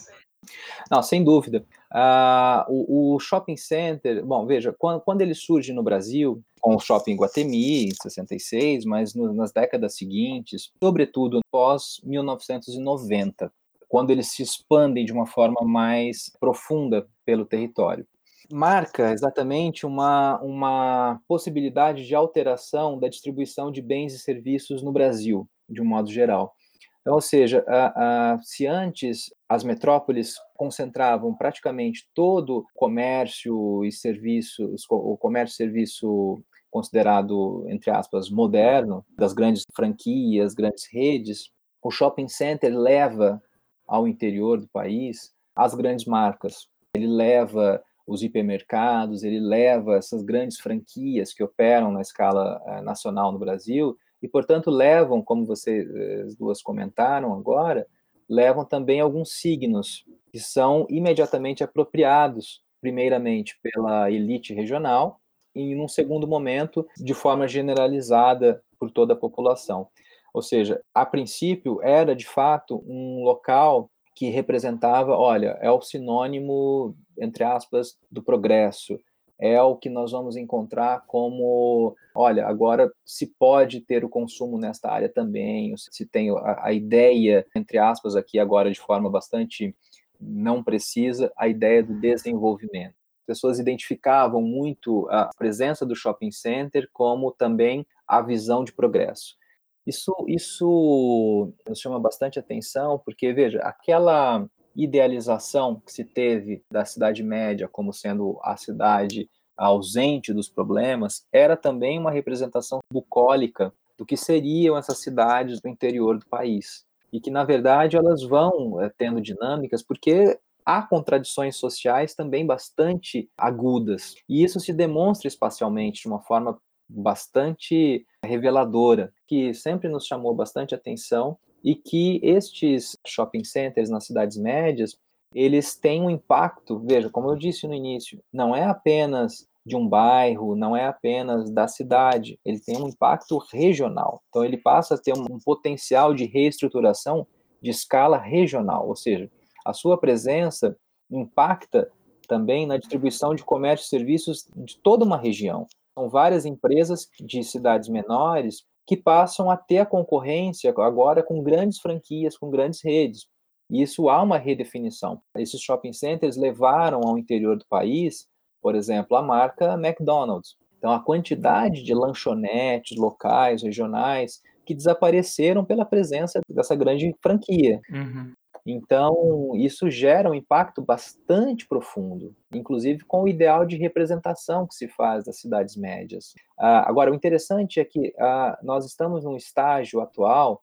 Não, sem dúvida. Uh, o, o, shopping center, bom, veja, quando, quando, ele surge no Brasil, com o shopping Guatemi, em 66, mas no, nas décadas seguintes, sobretudo pós 1990, quando eles se expandem de uma forma mais profunda pelo território marca exatamente uma, uma possibilidade de alteração da distribuição de bens e serviços no Brasil, de um modo geral. Então, ou seja, a, a, se antes as metrópoles concentravam praticamente todo o comércio e serviços, o comércio e serviço considerado, entre aspas, moderno, das grandes franquias, grandes redes, o shopping center leva ao interior do país as grandes marcas. Ele leva os hipermercados, ele leva essas grandes franquias que operam na escala eh, nacional no Brasil e, portanto, levam, como vocês eh, duas comentaram agora, levam também alguns signos que são imediatamente apropriados, primeiramente pela elite regional e, num segundo momento, de forma generalizada por toda a população. Ou seja, a princípio era de fato um local que representava, olha, é o sinônimo, entre aspas, do progresso, é o que nós vamos encontrar como, olha, agora se pode ter o consumo nesta área também, se tem a, a ideia, entre aspas, aqui agora de forma bastante não precisa, a ideia do desenvolvimento. As pessoas identificavam muito a presença do shopping center como também a visão de progresso. Isso, isso nos chama bastante atenção, porque, veja, aquela idealização que se teve da Cidade Média como sendo a cidade ausente dos problemas, era também uma representação bucólica do que seriam essas cidades do interior do país. E que, na verdade, elas vão é, tendo dinâmicas, porque há contradições sociais também bastante agudas. E isso se demonstra espacialmente de uma forma bastante reveladora, que sempre nos chamou bastante atenção e que estes shopping centers nas cidades médias, eles têm um impacto, veja, como eu disse no início, não é apenas de um bairro, não é apenas da cidade, ele tem um impacto regional. Então ele passa a ter um potencial de reestruturação de escala regional, ou seja, a sua presença impacta também na distribuição de comércio e serviços de toda uma região. São várias empresas de cidades menores que passam a ter a concorrência agora com grandes franquias, com grandes redes. E isso há uma redefinição. Esses shopping centers levaram ao interior do país, por exemplo, a marca McDonald's. Então, a quantidade de lanchonetes locais, regionais, que desapareceram pela presença dessa grande franquia. Uhum. Então, isso gera um impacto bastante profundo, inclusive com o ideal de representação que se faz das cidades médias. Ah, agora, o interessante é que ah, nós estamos num estágio atual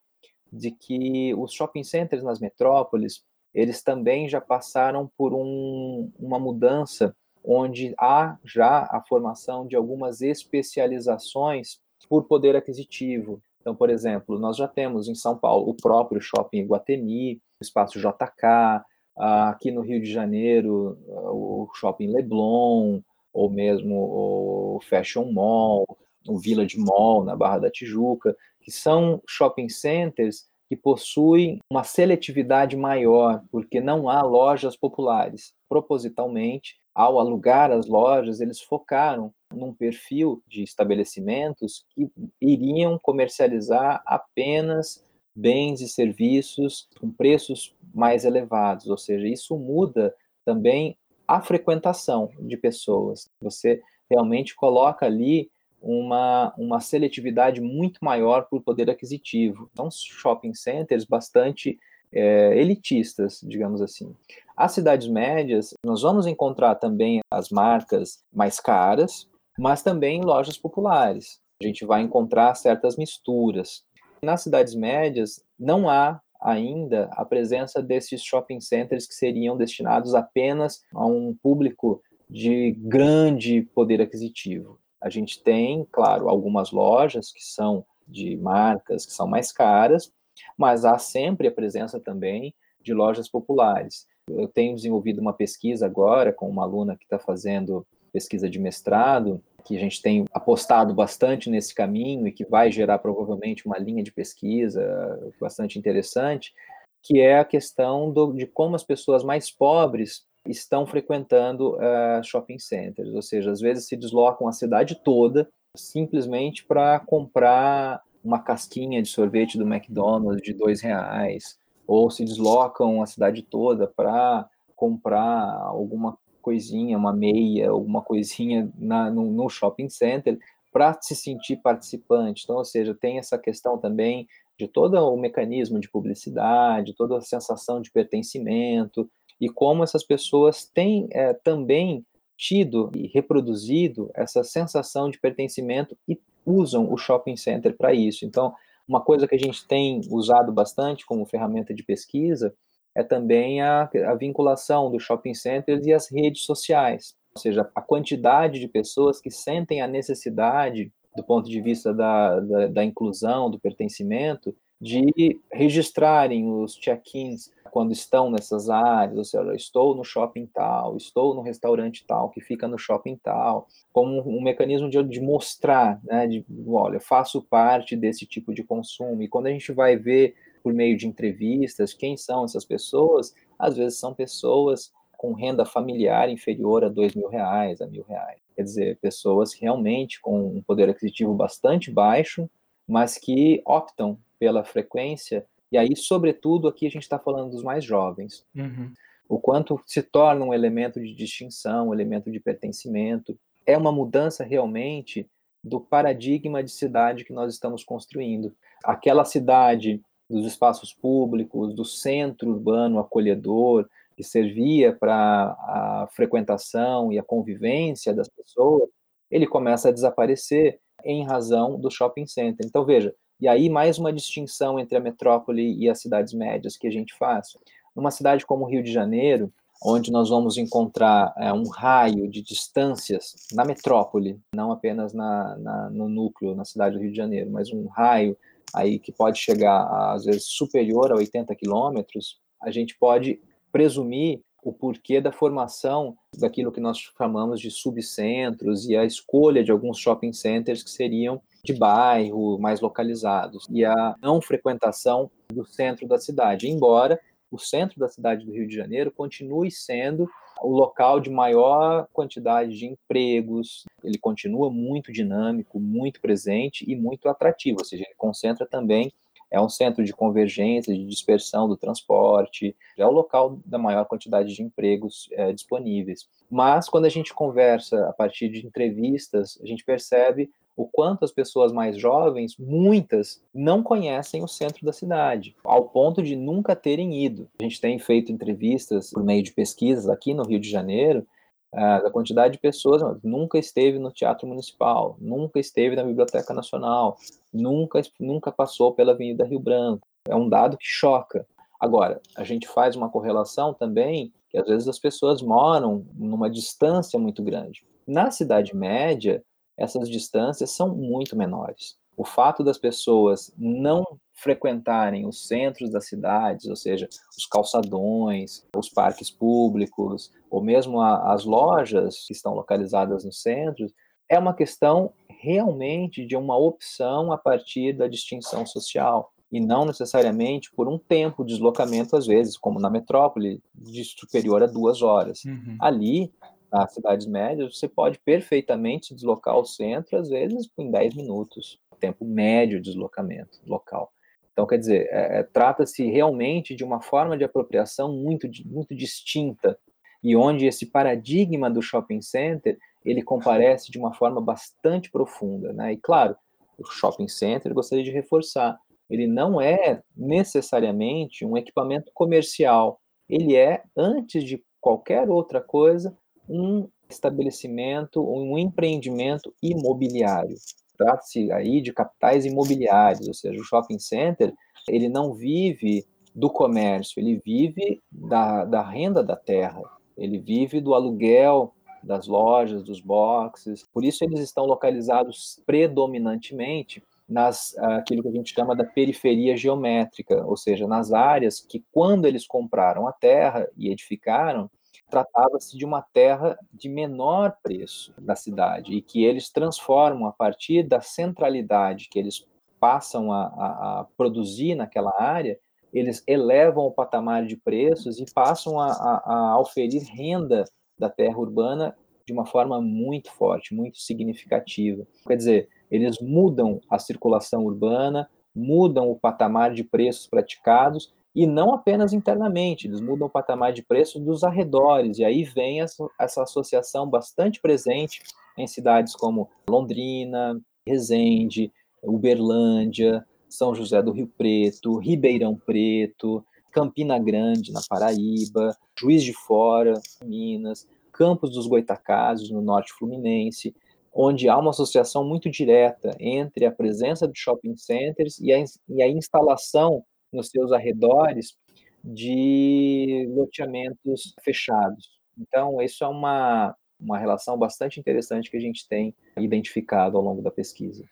de que os shopping centers nas metrópoles, eles também já passaram por um, uma mudança onde há já a formação de algumas especializações por poder aquisitivo. Então, por exemplo, nós já temos em São Paulo o próprio Shopping Iguatemi, Espaço JK, aqui no Rio de Janeiro o Shopping Leblon, ou mesmo o Fashion Mall, o Village Mall na Barra da Tijuca, que são shopping centers que possuem uma seletividade maior, porque não há lojas populares. Propositalmente, ao alugar as lojas, eles focaram num perfil de estabelecimentos que iriam comercializar apenas bens e serviços com preços mais elevados, ou seja, isso muda também a frequentação de pessoas. Você realmente coloca ali uma, uma seletividade muito maior por poder aquisitivo. Então, shopping centers bastante é, elitistas, digamos assim. As cidades médias, nós vamos encontrar também as marcas mais caras, mas também lojas populares. A gente vai encontrar certas misturas. Nas cidades médias, não há ainda a presença desses shopping centers que seriam destinados apenas a um público de grande poder aquisitivo. A gente tem, claro, algumas lojas que são de marcas que são mais caras, mas há sempre a presença também de lojas populares. Eu tenho desenvolvido uma pesquisa agora com uma aluna que está fazendo pesquisa de mestrado, que a gente tem apostado bastante nesse caminho e que vai gerar provavelmente uma linha de pesquisa bastante interessante, que é a questão do, de como as pessoas mais pobres estão frequentando uh, shopping centers, ou seja, às vezes se deslocam a cidade toda simplesmente para comprar uma casquinha de sorvete do McDonald's de dois reais, ou se deslocam a cidade toda para comprar alguma coisinha, uma meia, alguma coisinha na, no, no shopping center para se sentir participante. Então, ou seja, tem essa questão também de todo o mecanismo de publicidade, toda a sensação de pertencimento e como essas pessoas têm é, também tido e reproduzido essa sensação de pertencimento e usam o shopping center para isso. Então, uma coisa que a gente tem usado bastante como ferramenta de pesquisa é também a, a vinculação dos shopping centers e as redes sociais, ou seja, a quantidade de pessoas que sentem a necessidade, do ponto de vista da, da, da inclusão, do pertencimento, de registrarem os check-ins quando estão nessas áreas, ou seja, estou no shopping tal, estou no restaurante tal, que fica no shopping tal, como um mecanismo de, de mostrar, né, de, olha, faço parte desse tipo de consumo, e quando a gente vai ver por meio de entrevistas quem são essas pessoas, às vezes são pessoas com renda familiar inferior a dois mil reais, a mil reais. Quer dizer, pessoas realmente com um poder aquisitivo bastante baixo, mas que optam pela frequência. E aí, sobretudo, aqui a gente está falando dos mais jovens. Uhum. O quanto se torna um elemento de distinção, um elemento de pertencimento. É uma mudança realmente do paradigma de cidade que nós estamos construindo. Aquela cidade dos espaços públicos, do centro urbano acolhedor, que servia para a frequentação e a convivência das pessoas, ele começa a desaparecer em razão do shopping center. Então, veja, e aí mais uma distinção entre a metrópole e as cidades médias que a gente faz. Numa cidade como o Rio de Janeiro, onde nós vamos encontrar é, um raio de distâncias na metrópole, não apenas na, na, no núcleo, na cidade do Rio de Janeiro, mas um raio aí que pode chegar às vezes superior a 80 quilômetros, a gente pode presumir o porquê da formação daquilo que nós chamamos de subcentros e a escolha de alguns shopping centers que seriam de bairro, mais localizados, e a não frequentação do centro da cidade, embora o centro da cidade do Rio de Janeiro continue sendo o local de maior quantidade de empregos, ele continua muito dinâmico, muito presente e muito atrativo, ou seja, ele concentra também é um centro de convergência, de dispersão do transporte, é o local da maior quantidade de empregos é, disponíveis. Mas quando a gente conversa a partir de entrevistas, a gente percebe o quanto as pessoas mais jovens, muitas, não conhecem o centro da cidade, ao ponto de nunca terem ido. A gente tem feito entrevistas por meio de pesquisas aqui no Rio de Janeiro, uh, da quantidade de pessoas nunca esteve no Teatro Municipal, nunca esteve na Biblioteca Nacional, nunca, nunca passou pela Avenida Rio Branco. É um dado que choca. Agora, a gente faz uma correlação também que às vezes as pessoas moram numa distância muito grande. Na Cidade Média, essas distâncias são muito menores. O fato das pessoas não frequentarem os centros das cidades, ou seja, os calçadões, os parques públicos, ou mesmo a, as lojas que estão localizadas nos centros, é uma questão realmente de uma opção a partir da distinção social e não necessariamente por um tempo de deslocamento, às vezes, como na metrópole, de superior a duas horas. Uhum. Ali, nas cidades médias, você pode perfeitamente se deslocar ao centro, às vezes, em 10 minutos, tempo médio de deslocamento local. Então, quer dizer, é, é, trata-se realmente de uma forma de apropriação muito, muito distinta e onde esse paradigma do shopping center ele comparece de uma forma bastante profunda, né? E claro, o shopping center gostaria de reforçar, ele não é necessariamente um equipamento comercial, ele é antes de qualquer outra coisa um estabelecimento, um empreendimento imobiliário. Trata-se aí de capitais imobiliários, ou seja, o shopping center ele não vive do comércio, ele vive da, da renda da terra, ele vive do aluguel das lojas, dos boxes. Por isso eles estão localizados predominantemente nas aquilo que a gente chama da periferia geométrica, ou seja, nas áreas que quando eles compraram a terra e edificaram, tratava-se de uma terra de menor preço da cidade e que eles transformam a partir da centralidade que eles passam a, a, a produzir naquela área, eles elevam o patamar de preços e passam a, a, oferir renda da terra urbana de uma forma muito forte, muito significativa. Quer dizer, eles mudam a circulação urbana, mudam o patamar de preços praticados e não apenas internamente, eles mudam o patamar de preço dos arredores, e aí vem essa, associação bastante presente em cidades como Londrina, Resende, Uberlândia, São José do Rio Preto, Ribeirão Preto, Campina Grande, na Paraíba, Juiz de Fora, Minas, Campos dos Goitacazes, no norte fluminense, onde há uma associação muito direta entre a presença de shopping centers e a, e a instalação nos seus arredores de loteamentos fechados. Então, isso é uma, uma relação bastante interessante que a gente tem identificado ao longo da pesquisa.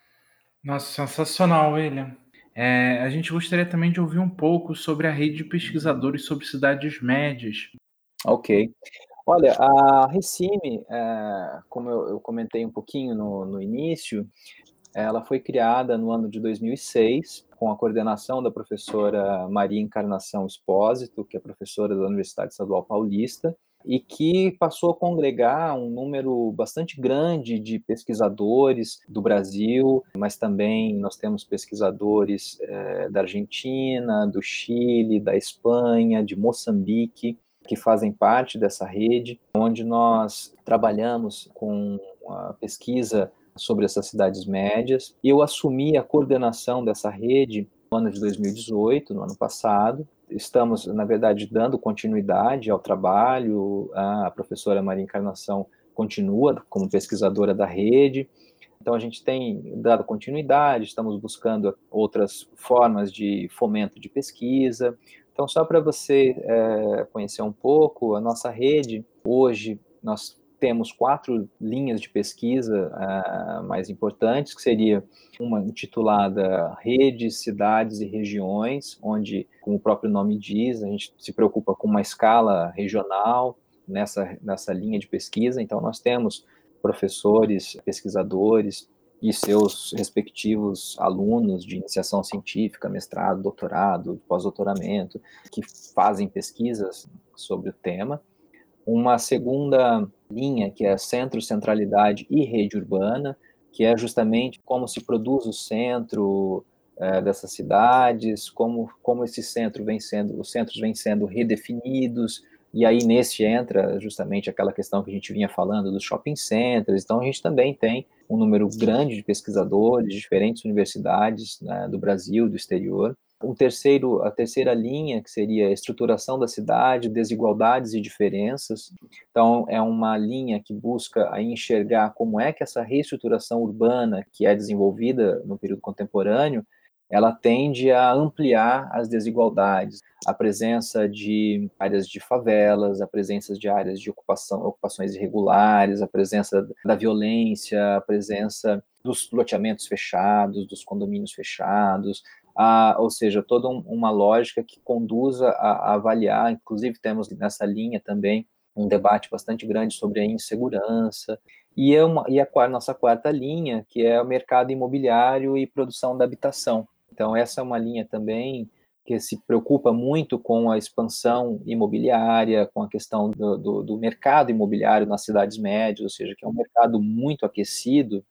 Nossa, sensacional, William. É, a gente gostaria também de ouvir um pouco sobre a rede de pesquisadores sobre cidades médias. Ok. Olha, a Recime, é, como eu, eu, comentei um pouquinho no, no início, ela foi criada no ano de 2006 com a coordenação da professora Maria Encarnação Espósito, que é professora da Universidade Estadual Paulista, e que passou a congregar um número bastante grande de pesquisadores do Brasil, mas também nós temos pesquisadores é, da Argentina, do Chile, da Espanha, de Moçambique, que fazem parte dessa rede, onde nós trabalhamos com a pesquisa sobre essas cidades médias. Eu assumi a coordenação dessa rede no ano de 2018, no ano passado. Estamos, na verdade, dando continuidade ao trabalho. A professora Maria Encarnação continua como pesquisadora da rede. Então, a gente tem dado continuidade, estamos buscando outras formas de fomento de pesquisa. Então, só para você é, conhecer um pouco, a nossa rede, hoje, nós temos quatro linhas de pesquisa uh, mais importantes, que seria uma intitulada Redes, Cidades e Regiões, onde, como o próprio nome diz, a gente se preocupa com uma escala regional nessa, nessa linha de pesquisa. Então, nós temos professores, pesquisadores e seus respectivos alunos de iniciação científica, mestrado, doutorado, pós-doutoramento, que fazem pesquisas sobre o tema uma segunda linha, que é centro, centralidade e rede urbana, que é justamente como se produz o centro é, dessas cidades, como, como esse centro vem sendo, os centros vêm sendo redefinidos E aí nesse entra justamente aquela questão que a gente vinha falando dos shopping centers. Então a gente também tem um número grande de pesquisadores de diferentes universidades né, do Brasil, do exterior. Um terceiro, a terceira linha, que seria a estruturação da cidade, desigualdades e diferenças. Então, é uma linha que busca aí enxergar como é que essa reestruturação urbana, que é desenvolvida no período contemporâneo, ela tende a ampliar as desigualdades, a presença de áreas de favelas, a presença de áreas de ocupação, ocupações irregulares, a presença da violência, a presença dos loteamentos fechados, dos condomínios fechados, a, ou seja, toda um, uma lógica que conduza a, a avaliar, inclusive temos nessa linha também um debate bastante grande sobre a insegurança, e, é uma, e a nossa quarta linha, que é o mercado imobiliário e produção da habitação. Então, essa é uma linha também que se preocupa muito com a expansão imobiliária, com a questão do, do, do mercado imobiliário nas cidades médias, ou seja, que é um mercado muito aquecido,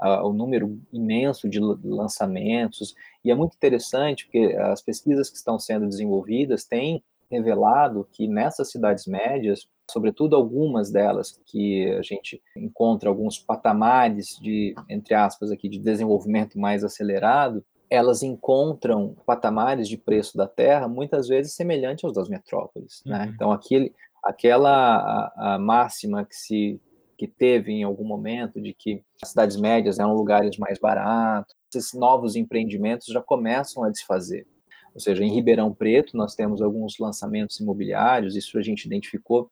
o número imenso de lançamentos, e é muito interessante porque as pesquisas que estão sendo desenvolvidas têm revelado que nessas cidades médias, sobretudo algumas delas que a gente encontra alguns patamares de, entre aspas, aqui de desenvolvimento mais acelerado, elas encontram patamares de preço da terra muitas vezes semelhantes aos das metrópoles. Né? Uhum. Então, aquele, aquela a, a máxima que se que teve em algum momento de que as cidades médias eram lugares mais baratos, esses novos empreendimentos já começam a desfazer. Ou seja, em Ribeirão Preto nós temos alguns lançamentos imobiliários, isso a gente identificou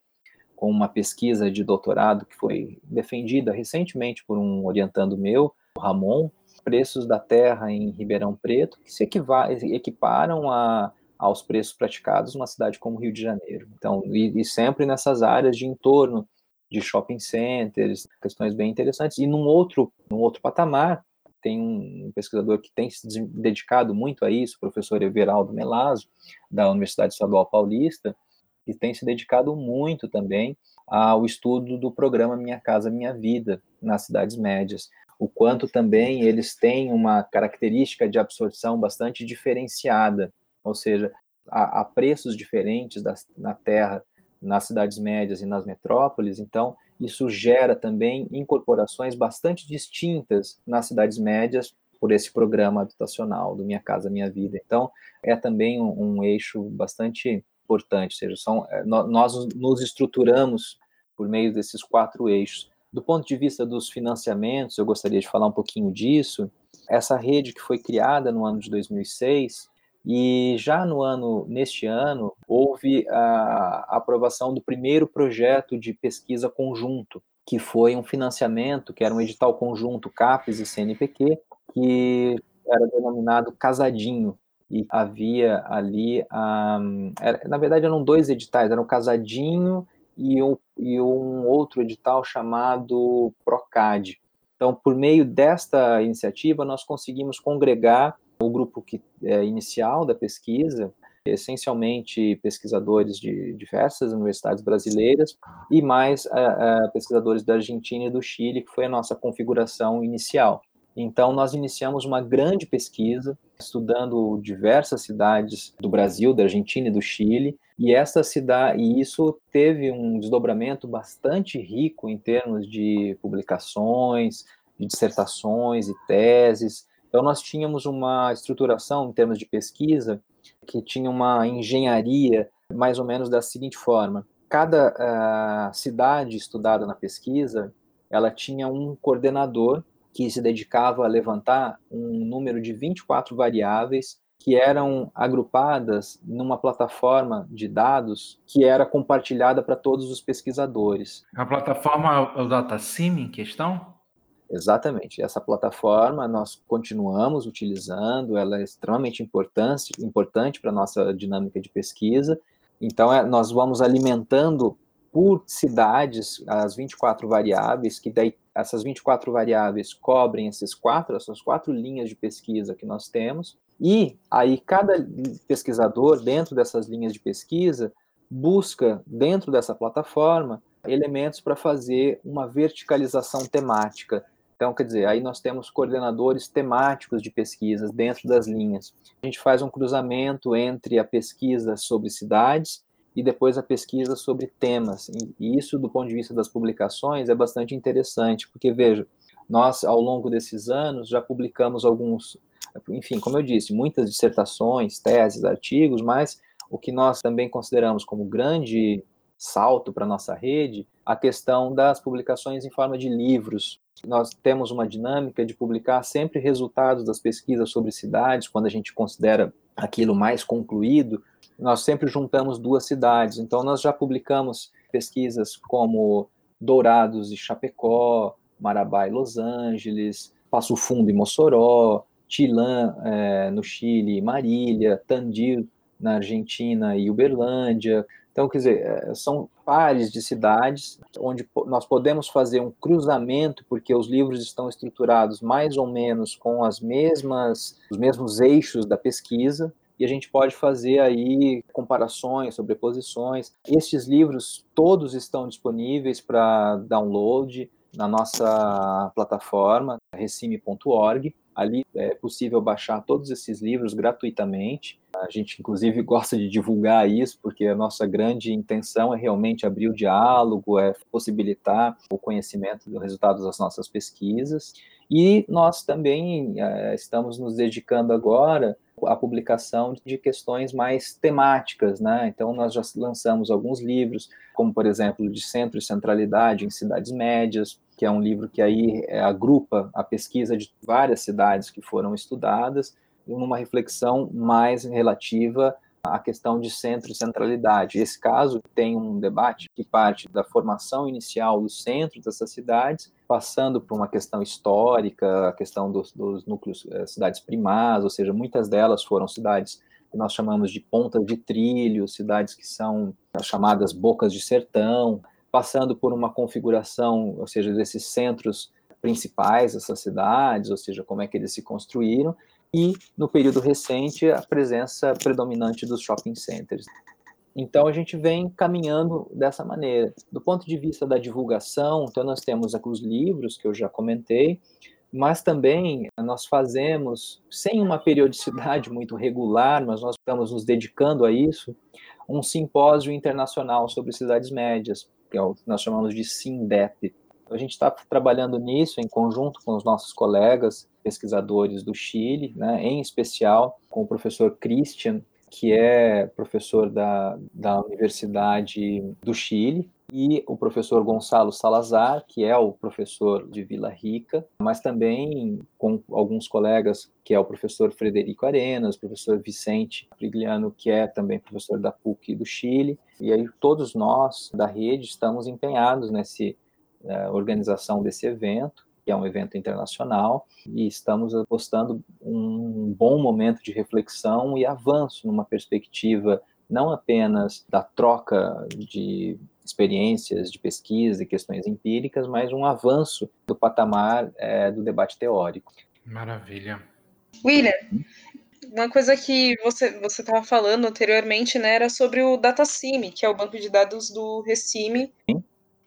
com uma pesquisa de doutorado que foi defendida recentemente por um orientando meu, o Ramon, preços da terra em Ribeirão Preto que se equiparam a, aos preços praticados numa cidade como Rio de Janeiro. Então, e, e, sempre nessas áreas de entorno de shopping centers, questões bem interessantes. E num outro, num outro patamar, tem um pesquisador que tem se dedicado muito a isso, o professor Everaldo Melazo, da Universidade Estadual Paulista, que tem se dedicado muito também ao estudo do programa Minha Casa Minha Vida nas cidades médias o quanto também eles têm uma característica de absorção bastante diferenciada, ou seja, há preços diferentes das, na terra, nas cidades médias e nas metrópoles, então isso gera também incorporações bastante distintas nas cidades médias por esse programa habitacional do Minha Casa Minha Vida. Então, é também um, um eixo bastante importante, ou seja, são, é, nós nos estruturamos por meio desses quatro eixos. Do ponto de vista dos financiamentos, eu gostaria de falar um pouquinho disso. Essa rede que foi criada no ano de 2006 e já no ano, neste ano, houve a aprovação do primeiro projeto de pesquisa conjunto, que foi um financiamento, que era um edital conjunto CAPES e CNPq, que era denominado Casadinho, e havia ali, um, era, na verdade eram dois editais, eram Casadinho e um, e um outro edital chamado Procad. Então, por meio desta iniciativa, nós conseguimos congregar o grupo que, é, inicial da pesquisa, essencialmente pesquisadores de diversas universidades brasileiras e mais uh, uh, pesquisadores da Argentina e do Chile, que foi a nossa configuração inicial. Então, nós iniciamos uma grande pesquisa, estudando diversas cidades do Brasil, da Argentina e do Chile, e essa cidade, e isso teve um desdobramento bastante rico em termos de publicações, de dissertações e teses. Então, nós tínhamos uma estruturação em termos de pesquisa que tinha uma engenharia mais ou menos da seguinte forma: cada uh, cidade estudada na pesquisa, ela tinha um coordenador que se dedicava a levantar um número de 24 variáveis que eram agrupadas numa plataforma de dados que era compartilhada para todos os pesquisadores. A plataforma o DataSim em questão? Exatamente. Essa plataforma nós continuamos utilizando, ela é extremamente importante, importante para a nossa dinâmica de pesquisa. Então, é, nós vamos alimentando por cidades as 24 variáveis, que daí essas 24 variáveis cobrem esses quatro, essas quatro linhas de pesquisa que nós temos, e aí cada pesquisador, dentro dessas linhas de pesquisa, busca, dentro dessa plataforma, elementos para fazer uma verticalização temática. Então, quer dizer, aí nós temos coordenadores temáticos de pesquisas dentro das linhas. A gente faz um cruzamento entre a pesquisa sobre cidades e depois a pesquisa sobre temas. E isso, do ponto de vista das publicações, é bastante interessante, porque, veja, nós, ao longo desses anos, já publicamos alguns, enfim, como eu disse, muitas dissertações, teses, artigos, mas o que nós também consideramos como grande salto para a nossa rede, a questão das publicações em forma de livros. Nós temos uma dinâmica de publicar sempre resultados das pesquisas sobre cidades, quando a gente considera aquilo mais concluído, nós sempre juntamos duas cidades. Então, nós já publicamos pesquisas como Dourados e Chapecó, Marabá e Los Angeles, Passo Fundo e Mossoró, Tilã, é, no Chile, Marília, Tandil, na Argentina e Uberlândia. Então, quer dizer, é, são pares de cidades onde nós podemos fazer um cruzamento, porque os livros estão estruturados mais ou menos com as mesmas, os mesmos eixos da pesquisa, e a gente pode fazer aí comparações, sobreposições. Estes livros todos estão disponíveis para download na nossa plataforma recime.org. Ali é possível baixar todos esses livros gratuitamente. A gente, inclusive, gosta de divulgar isso, porque a nossa grande intenção é realmente abrir o diálogo, é possibilitar o conhecimento dos resultados das nossas pesquisas. E nós também é, estamos nos dedicando agora à publicação de questões mais temáticas, né? Então nós já lançamos alguns livros, como por exemplo de centro e centralidade em cidades médias, que é um livro que aí é, agrupa a pesquisa de várias cidades que foram estudadas numa reflexão mais relativa a questão de centro e centralidade. Esse caso tem um debate que parte da formação inicial dos centros dessas cidades, passando por uma questão histórica, a questão dos, dos núcleos, eh, cidades primárias, ou seja, muitas delas foram cidades que nós chamamos de pontas de trilho, cidades que são chamadas bocas de sertão, passando por uma configuração, ou seja, desses centros principais dessas cidades, ou seja, como é que eles se construíram, e, no período recente, a presença predominante dos shopping centers. Então, a gente vem caminhando dessa maneira. Do ponto de vista da divulgação, então, nós temos os livros, que eu já comentei, mas também nós fazemos, sem uma periodicidade muito regular, mas nós estamos nos dedicando a isso, um simpósio internacional sobre cidades médias, que é nós chamamos de SINDEP. A gente está trabalhando nisso em conjunto com os nossos colegas pesquisadores do Chile, né, em especial com o professor Christian, que é professor da, da Universidade do Chile, e o professor Gonçalo Salazar, que é o professor de Vila Rica, mas também com alguns colegas, que é o professor Frederico Arenas, professor Vicente Prigliano, que é também professor da PUC do Chile, e aí todos nós da rede estamos empenhados nessa uh, organização desse evento, que é um evento internacional, e estamos apostando um bom momento de reflexão e avanço numa perspectiva não apenas da troca de experiências de pesquisa e questões empíricas, mas um avanço do patamar é, do debate teórico. Maravilha. William, uma coisa que você você estava falando anteriormente, né, era sobre o DataCime, que é o banco de dados do Recime, Sim.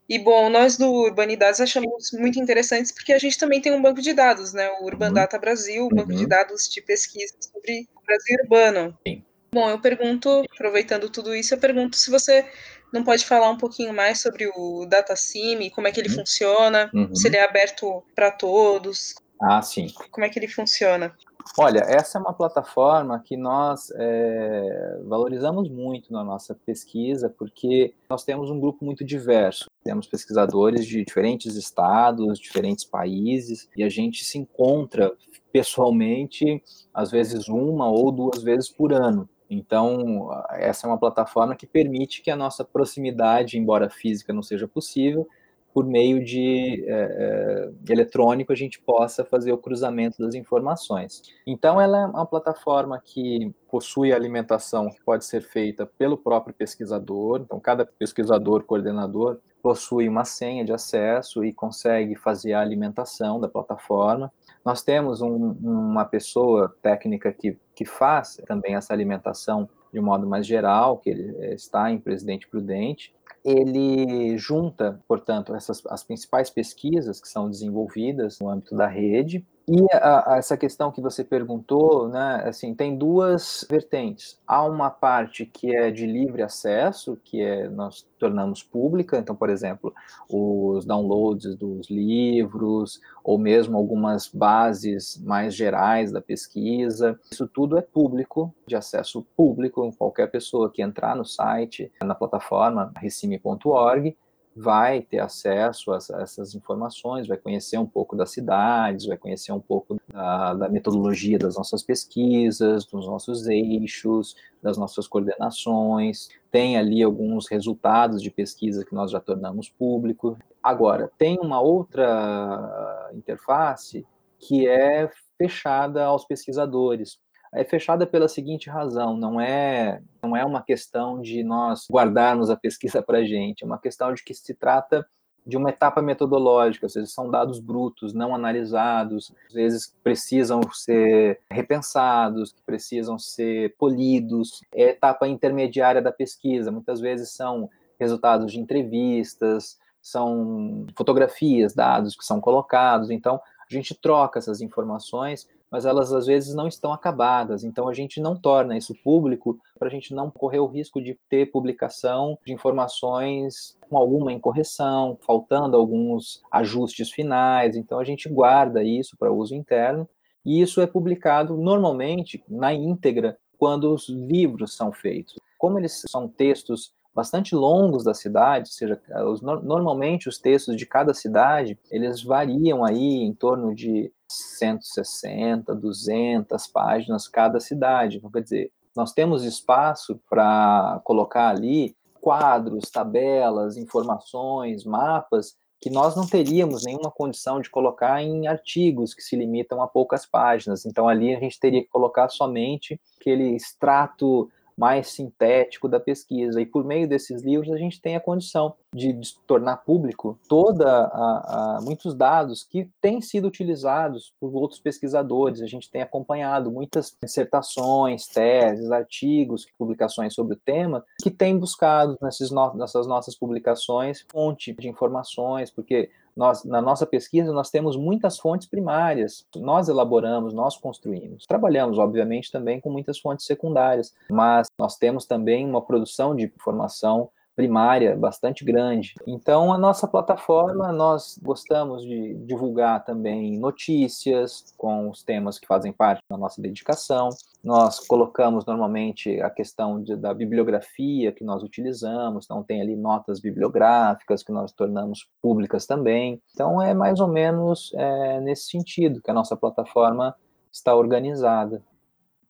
E, bom, nós do Urbanidades achamos muito interessantes porque a gente também tem um banco de dados, né? O Urban uhum. Data Brasil, o banco uhum. de dados de pesquisa sobre o Brasil urbano. Sim. Bom, eu pergunto, aproveitando tudo isso, eu pergunto se você não pode falar um pouquinho mais sobre o DataSim, como é que ele uhum. funciona, uhum. se ele é aberto para todos. Ah, sim. Como é que ele funciona? Olha, essa é uma plataforma que nós é, valorizamos muito na nossa pesquisa, porque nós temos um grupo muito diverso. Temos pesquisadores de diferentes estados, diferentes países, e a gente se encontra pessoalmente, às vezes uma ou duas vezes por ano. Então, essa é uma plataforma que permite que a nossa proximidade, embora física não seja possível, por meio de é, eletrônico a gente possa fazer o cruzamento das informações. Então, ela é uma plataforma que possui alimentação que pode ser feita pelo próprio pesquisador. Então, cada pesquisador, coordenador, possui uma senha de acesso e consegue fazer a alimentação da plataforma. Nós temos um, uma pessoa técnica que, que faz também essa alimentação de modo mais geral, que ele está em Presidente Prudente, ele junta, portanto, essas as principais pesquisas que são desenvolvidas no âmbito da rede E a, a essa questão que você perguntou, né, assim, tem duas vertentes. Há uma parte que é de livre acesso, que é nós tornamos pública, então, por exemplo, os downloads dos livros, ou mesmo algumas bases mais gerais da pesquisa, isso tudo é público, de acesso público, qualquer pessoa que entrar no site, na plataforma recime.org, vai ter acesso a essas informações, vai conhecer um pouco das cidades, vai conhecer um pouco da, da, metodologia das nossas pesquisas, dos nossos eixos, das nossas coordenações, tem ali alguns resultados de pesquisa que nós já tornamos público. Agora, tem uma outra interface que é fechada aos pesquisadores é fechada pela seguinte razão: não é não é uma questão de nós guardarmos a pesquisa para a gente, é uma questão de que se trata de uma etapa metodológica, ou seja, são dados brutos, não analisados, às vezes precisam ser repensados, precisam ser polidos. É etapa intermediária da pesquisa, muitas vezes são resultados de entrevistas, são fotografias, dados que são colocados. Então, a gente troca essas informações mas elas às vezes não estão acabadas. Então a gente não torna isso público para a gente não correr o risco de ter publicação de informações com alguma incorreção, faltando alguns ajustes finais. Então a gente guarda isso para uso interno e isso é publicado normalmente na íntegra quando os livros são feitos. Como eles são textos bastante longos da cidade, ou seja, os, normalmente os textos de cada cidade, eles variam aí em torno de 160, 200 páginas cada cidade. Então, quer dizer, nós temos espaço para colocar ali quadros, tabelas, informações, mapas que nós não teríamos nenhuma condição de colocar em artigos que se limitam a poucas páginas. Então ali a gente teria que colocar somente aquele extrato mais sintético da pesquisa. E por meio desses livros a gente tem a condição de, tornar público toda a, a, muitos dados que têm sido utilizados por outros pesquisadores. A gente tem acompanhado muitas dissertações, teses, artigos, publicações sobre o tema que têm buscado nesses no, nessas nossas publicações fonte de informações, porque nós, na nossa pesquisa, nós temos muitas fontes primárias. Nós elaboramos, nós construímos. Trabalhamos, obviamente, também com muitas fontes secundárias, mas nós temos também uma produção de informação primária bastante grande. Então, a nossa plataforma, nós gostamos de divulgar também notícias com os temas que fazem parte da nossa dedicação. Nós colocamos normalmente a questão de, da bibliografia que nós utilizamos, então tem ali notas bibliográficas que nós tornamos públicas também. Então, é mais ou menos é, nesse sentido que a nossa plataforma está organizada.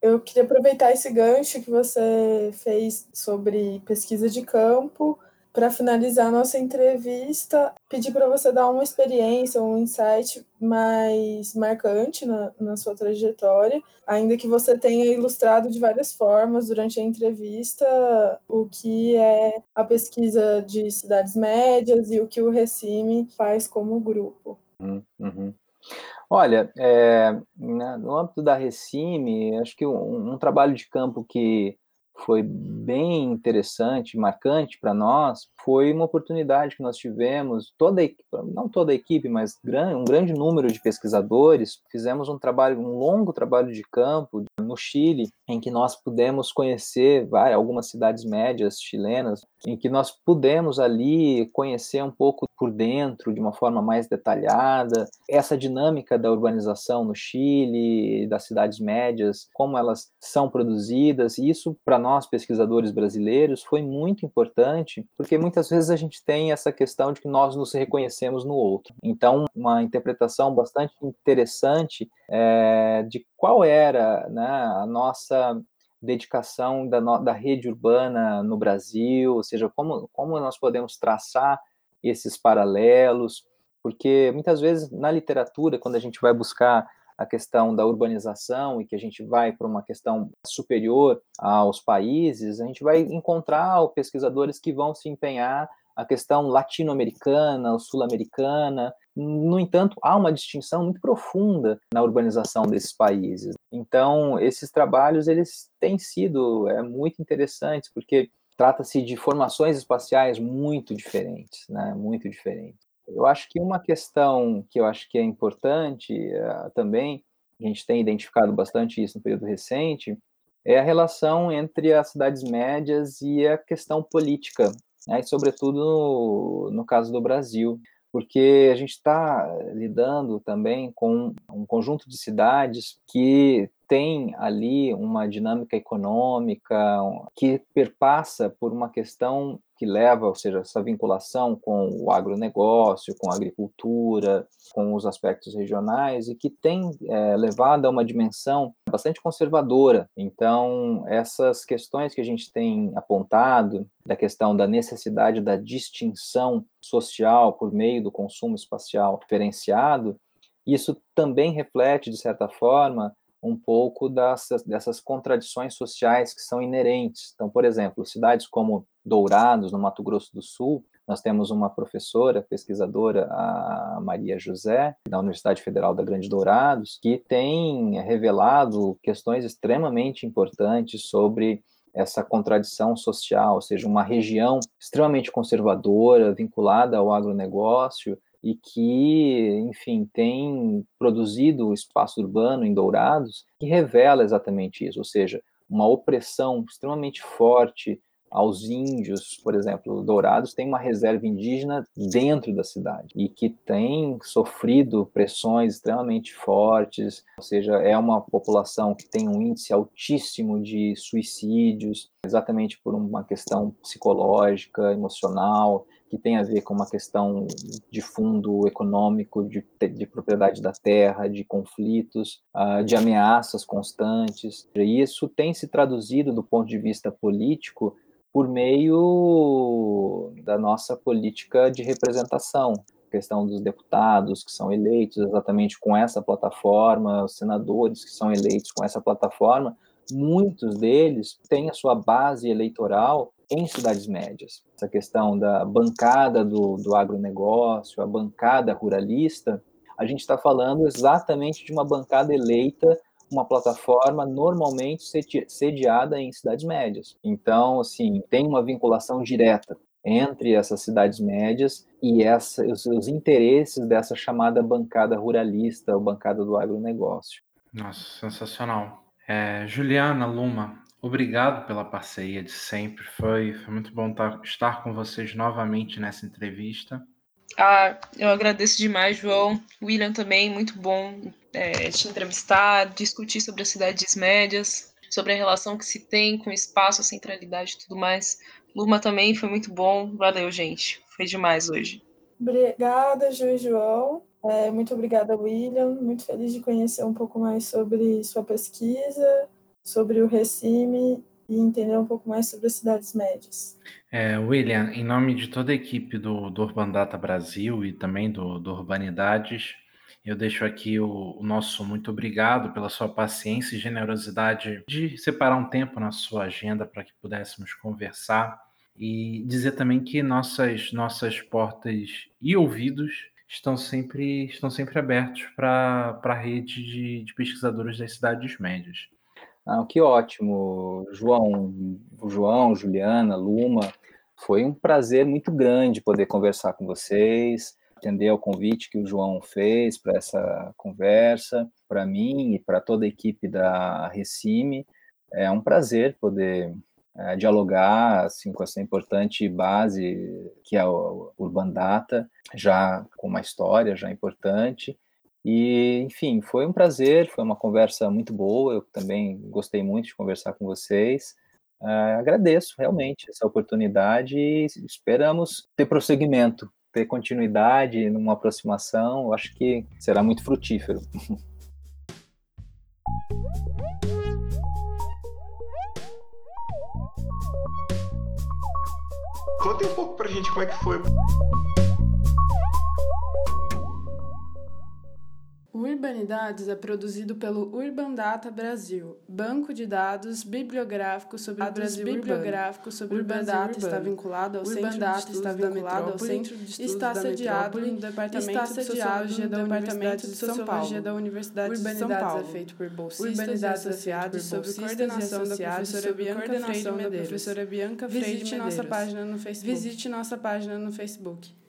Eu queria aproveitar esse gancho que você fez sobre pesquisa de campo para finalizar nossa entrevista, pedir para você dar uma experiência, um insight mais marcante na, na, sua trajetória, ainda que você tenha ilustrado de várias formas durante a entrevista o que é a pesquisa de cidades médias e o que o Recime faz como grupo. Uhum. uhum. Olha, é, né, no âmbito da Recime, acho que um, um, trabalho de campo que foi bem interessante, marcante para nós, foi uma oportunidade que nós tivemos, toda não toda a equipe, mas um grande número de pesquisadores, fizemos um trabalho, um longo trabalho de campo no Chile, em que nós pudemos conhecer vai, algumas cidades médias chilenas, em que nós pudemos ali conhecer um pouco por dentro, de uma forma mais detalhada, essa dinâmica da urbanização no Chile, das cidades médias, como elas são produzidas, e isso para nós pesquisadores brasileiros foi muito importante, porque muitas vezes a gente tem essa questão de que nós nos reconhecemos no outro. Então, uma interpretação bastante interessante é, de qual era né, a nossa dedicação da, da rede urbana no Brasil, ou seja, como, como nós podemos traçar esses paralelos, porque muitas vezes na literatura, quando a gente vai buscar a questão da urbanização e que a gente vai para uma questão superior aos países, a gente vai encontrar pesquisadores que vão se empenhar a questão latino-americana, sul-americana. No entanto, há uma distinção muito profunda na urbanização desses países. Então, esses trabalhos eles têm sido é, muito interessantes, porque trata-se de formações espaciais muito diferentes, né? Muito diferentes. Eu acho que uma questão que eu acho que é importante uh, também, a gente tem identificado bastante isso no período recente, é a relação entre as cidades médias e a questão política, né, e sobretudo no, no caso do Brasil porque a gente está lidando também com um conjunto de cidades que tem ali uma dinâmica econômica que perpassa por uma questão que leva, ou seja, essa vinculação com o agronegócio, com a agricultura, com os aspectos regionais e que tem é, levado a uma dimensão bastante conservadora. Então, essas questões que a gente tem apontado, da questão da necessidade da distinção social por meio do consumo espacial diferenciado, isso também reflete, de certa forma, um pouco dessas, dessas contradições sociais que são inerentes. Então, por exemplo, cidades como Dourados, no Mato Grosso do Sul, nós temos uma professora, pesquisadora, a Maria José, da Universidade Federal da Grande Dourados, que tem revelado questões extremamente importantes sobre essa contradição social, ou seja, uma região extremamente conservadora, vinculada ao agronegócio, e que, enfim, tem produzido o espaço urbano em Dourados, que revela exatamente isso, ou seja, uma opressão extremamente forte aos índios, por exemplo, Dourados tem uma reserva indígena dentro da cidade e que tem sofrido pressões extremamente fortes, ou seja, é uma população que tem um índice altíssimo de suicídios, exatamente por uma questão psicológica, emocional, que tem a ver com uma questão de fundo econômico, de, de propriedade da terra, de conflitos, uh, de ameaças constantes. E isso tem se traduzido do ponto de vista político por meio da nossa política de representação, questão dos deputados que são eleitos exatamente com essa plataforma, os senadores que são eleitos com essa plataforma, muitos deles têm a sua base eleitoral em cidades médias. Essa questão da bancada do, do agronegócio, a bancada ruralista, a gente está falando exatamente de uma bancada eleita uma plataforma normalmente sediada em cidades médias. Então, assim, tem uma vinculação direta entre essas cidades médias e essa, os, os interesses dessa chamada bancada ruralista, ou bancada do agronegócio. Nossa, sensacional. É, Juliana Luma, obrigado pela parceria de sempre. Foi, foi muito bom estar com vocês novamente nessa entrevista. Ah, eu agradeço demais, João. William também, muito bom é, te entrevistar, discutir sobre as cidades médias, sobre a relação que se tem com o espaço, a centralidade e tudo mais. Luma também foi muito bom. Valeu, gente. Foi demais hoje. Obrigada, Ju e João. É, muito obrigada, William. Muito feliz de conhecer um pouco mais sobre sua pesquisa, sobre o Recime e entender um pouco mais sobre as cidades médias. É, William, em nome de toda a equipe do, do Urban Data Brasil e também do, do Urbanidades, eu deixo aqui o, o, nosso muito obrigado pela sua paciência e generosidade de separar um tempo na sua agenda para que pudéssemos conversar e dizer também que nossas nossas portas e ouvidos estão sempre estão sempre abertos para a rede de, de pesquisadores das cidades médias. Ah, que ótimo, João, João, Juliana, Luma. Foi um prazer muito grande poder conversar com vocês, atender ao convite que o João fez para essa conversa, para mim e para toda a equipe da Recime. É um prazer poder é, dialogar assim, com essa importante base que é o Urban Data, já com uma história já importante, e, enfim, foi um prazer, foi uma conversa muito boa. Eu também gostei muito de conversar com vocês. Uh, agradeço realmente essa oportunidade e esperamos ter prosseguimento, ter continuidade numa aproximação. Eu acho que será muito frutífero. Conte um pouco pra gente como é que foi. Urbanidades é produzido pelo Urban Data Brasil, banco de dados bibliográfico sobre dados o Brasil bibliográfico sobre Urban o Data está vinculado ao Urban Centro Data de está vinculado ao Centro de Estudos está sediado no Departamento de Sociologia da Universidade de São Paulo. da Universidade de São Paulo. é feito por bolsistas Urbanidades associados sob coordenação da professora Bianca Freire Medeiros. Visite nossa página no Facebook. Visite nossa página no Facebook.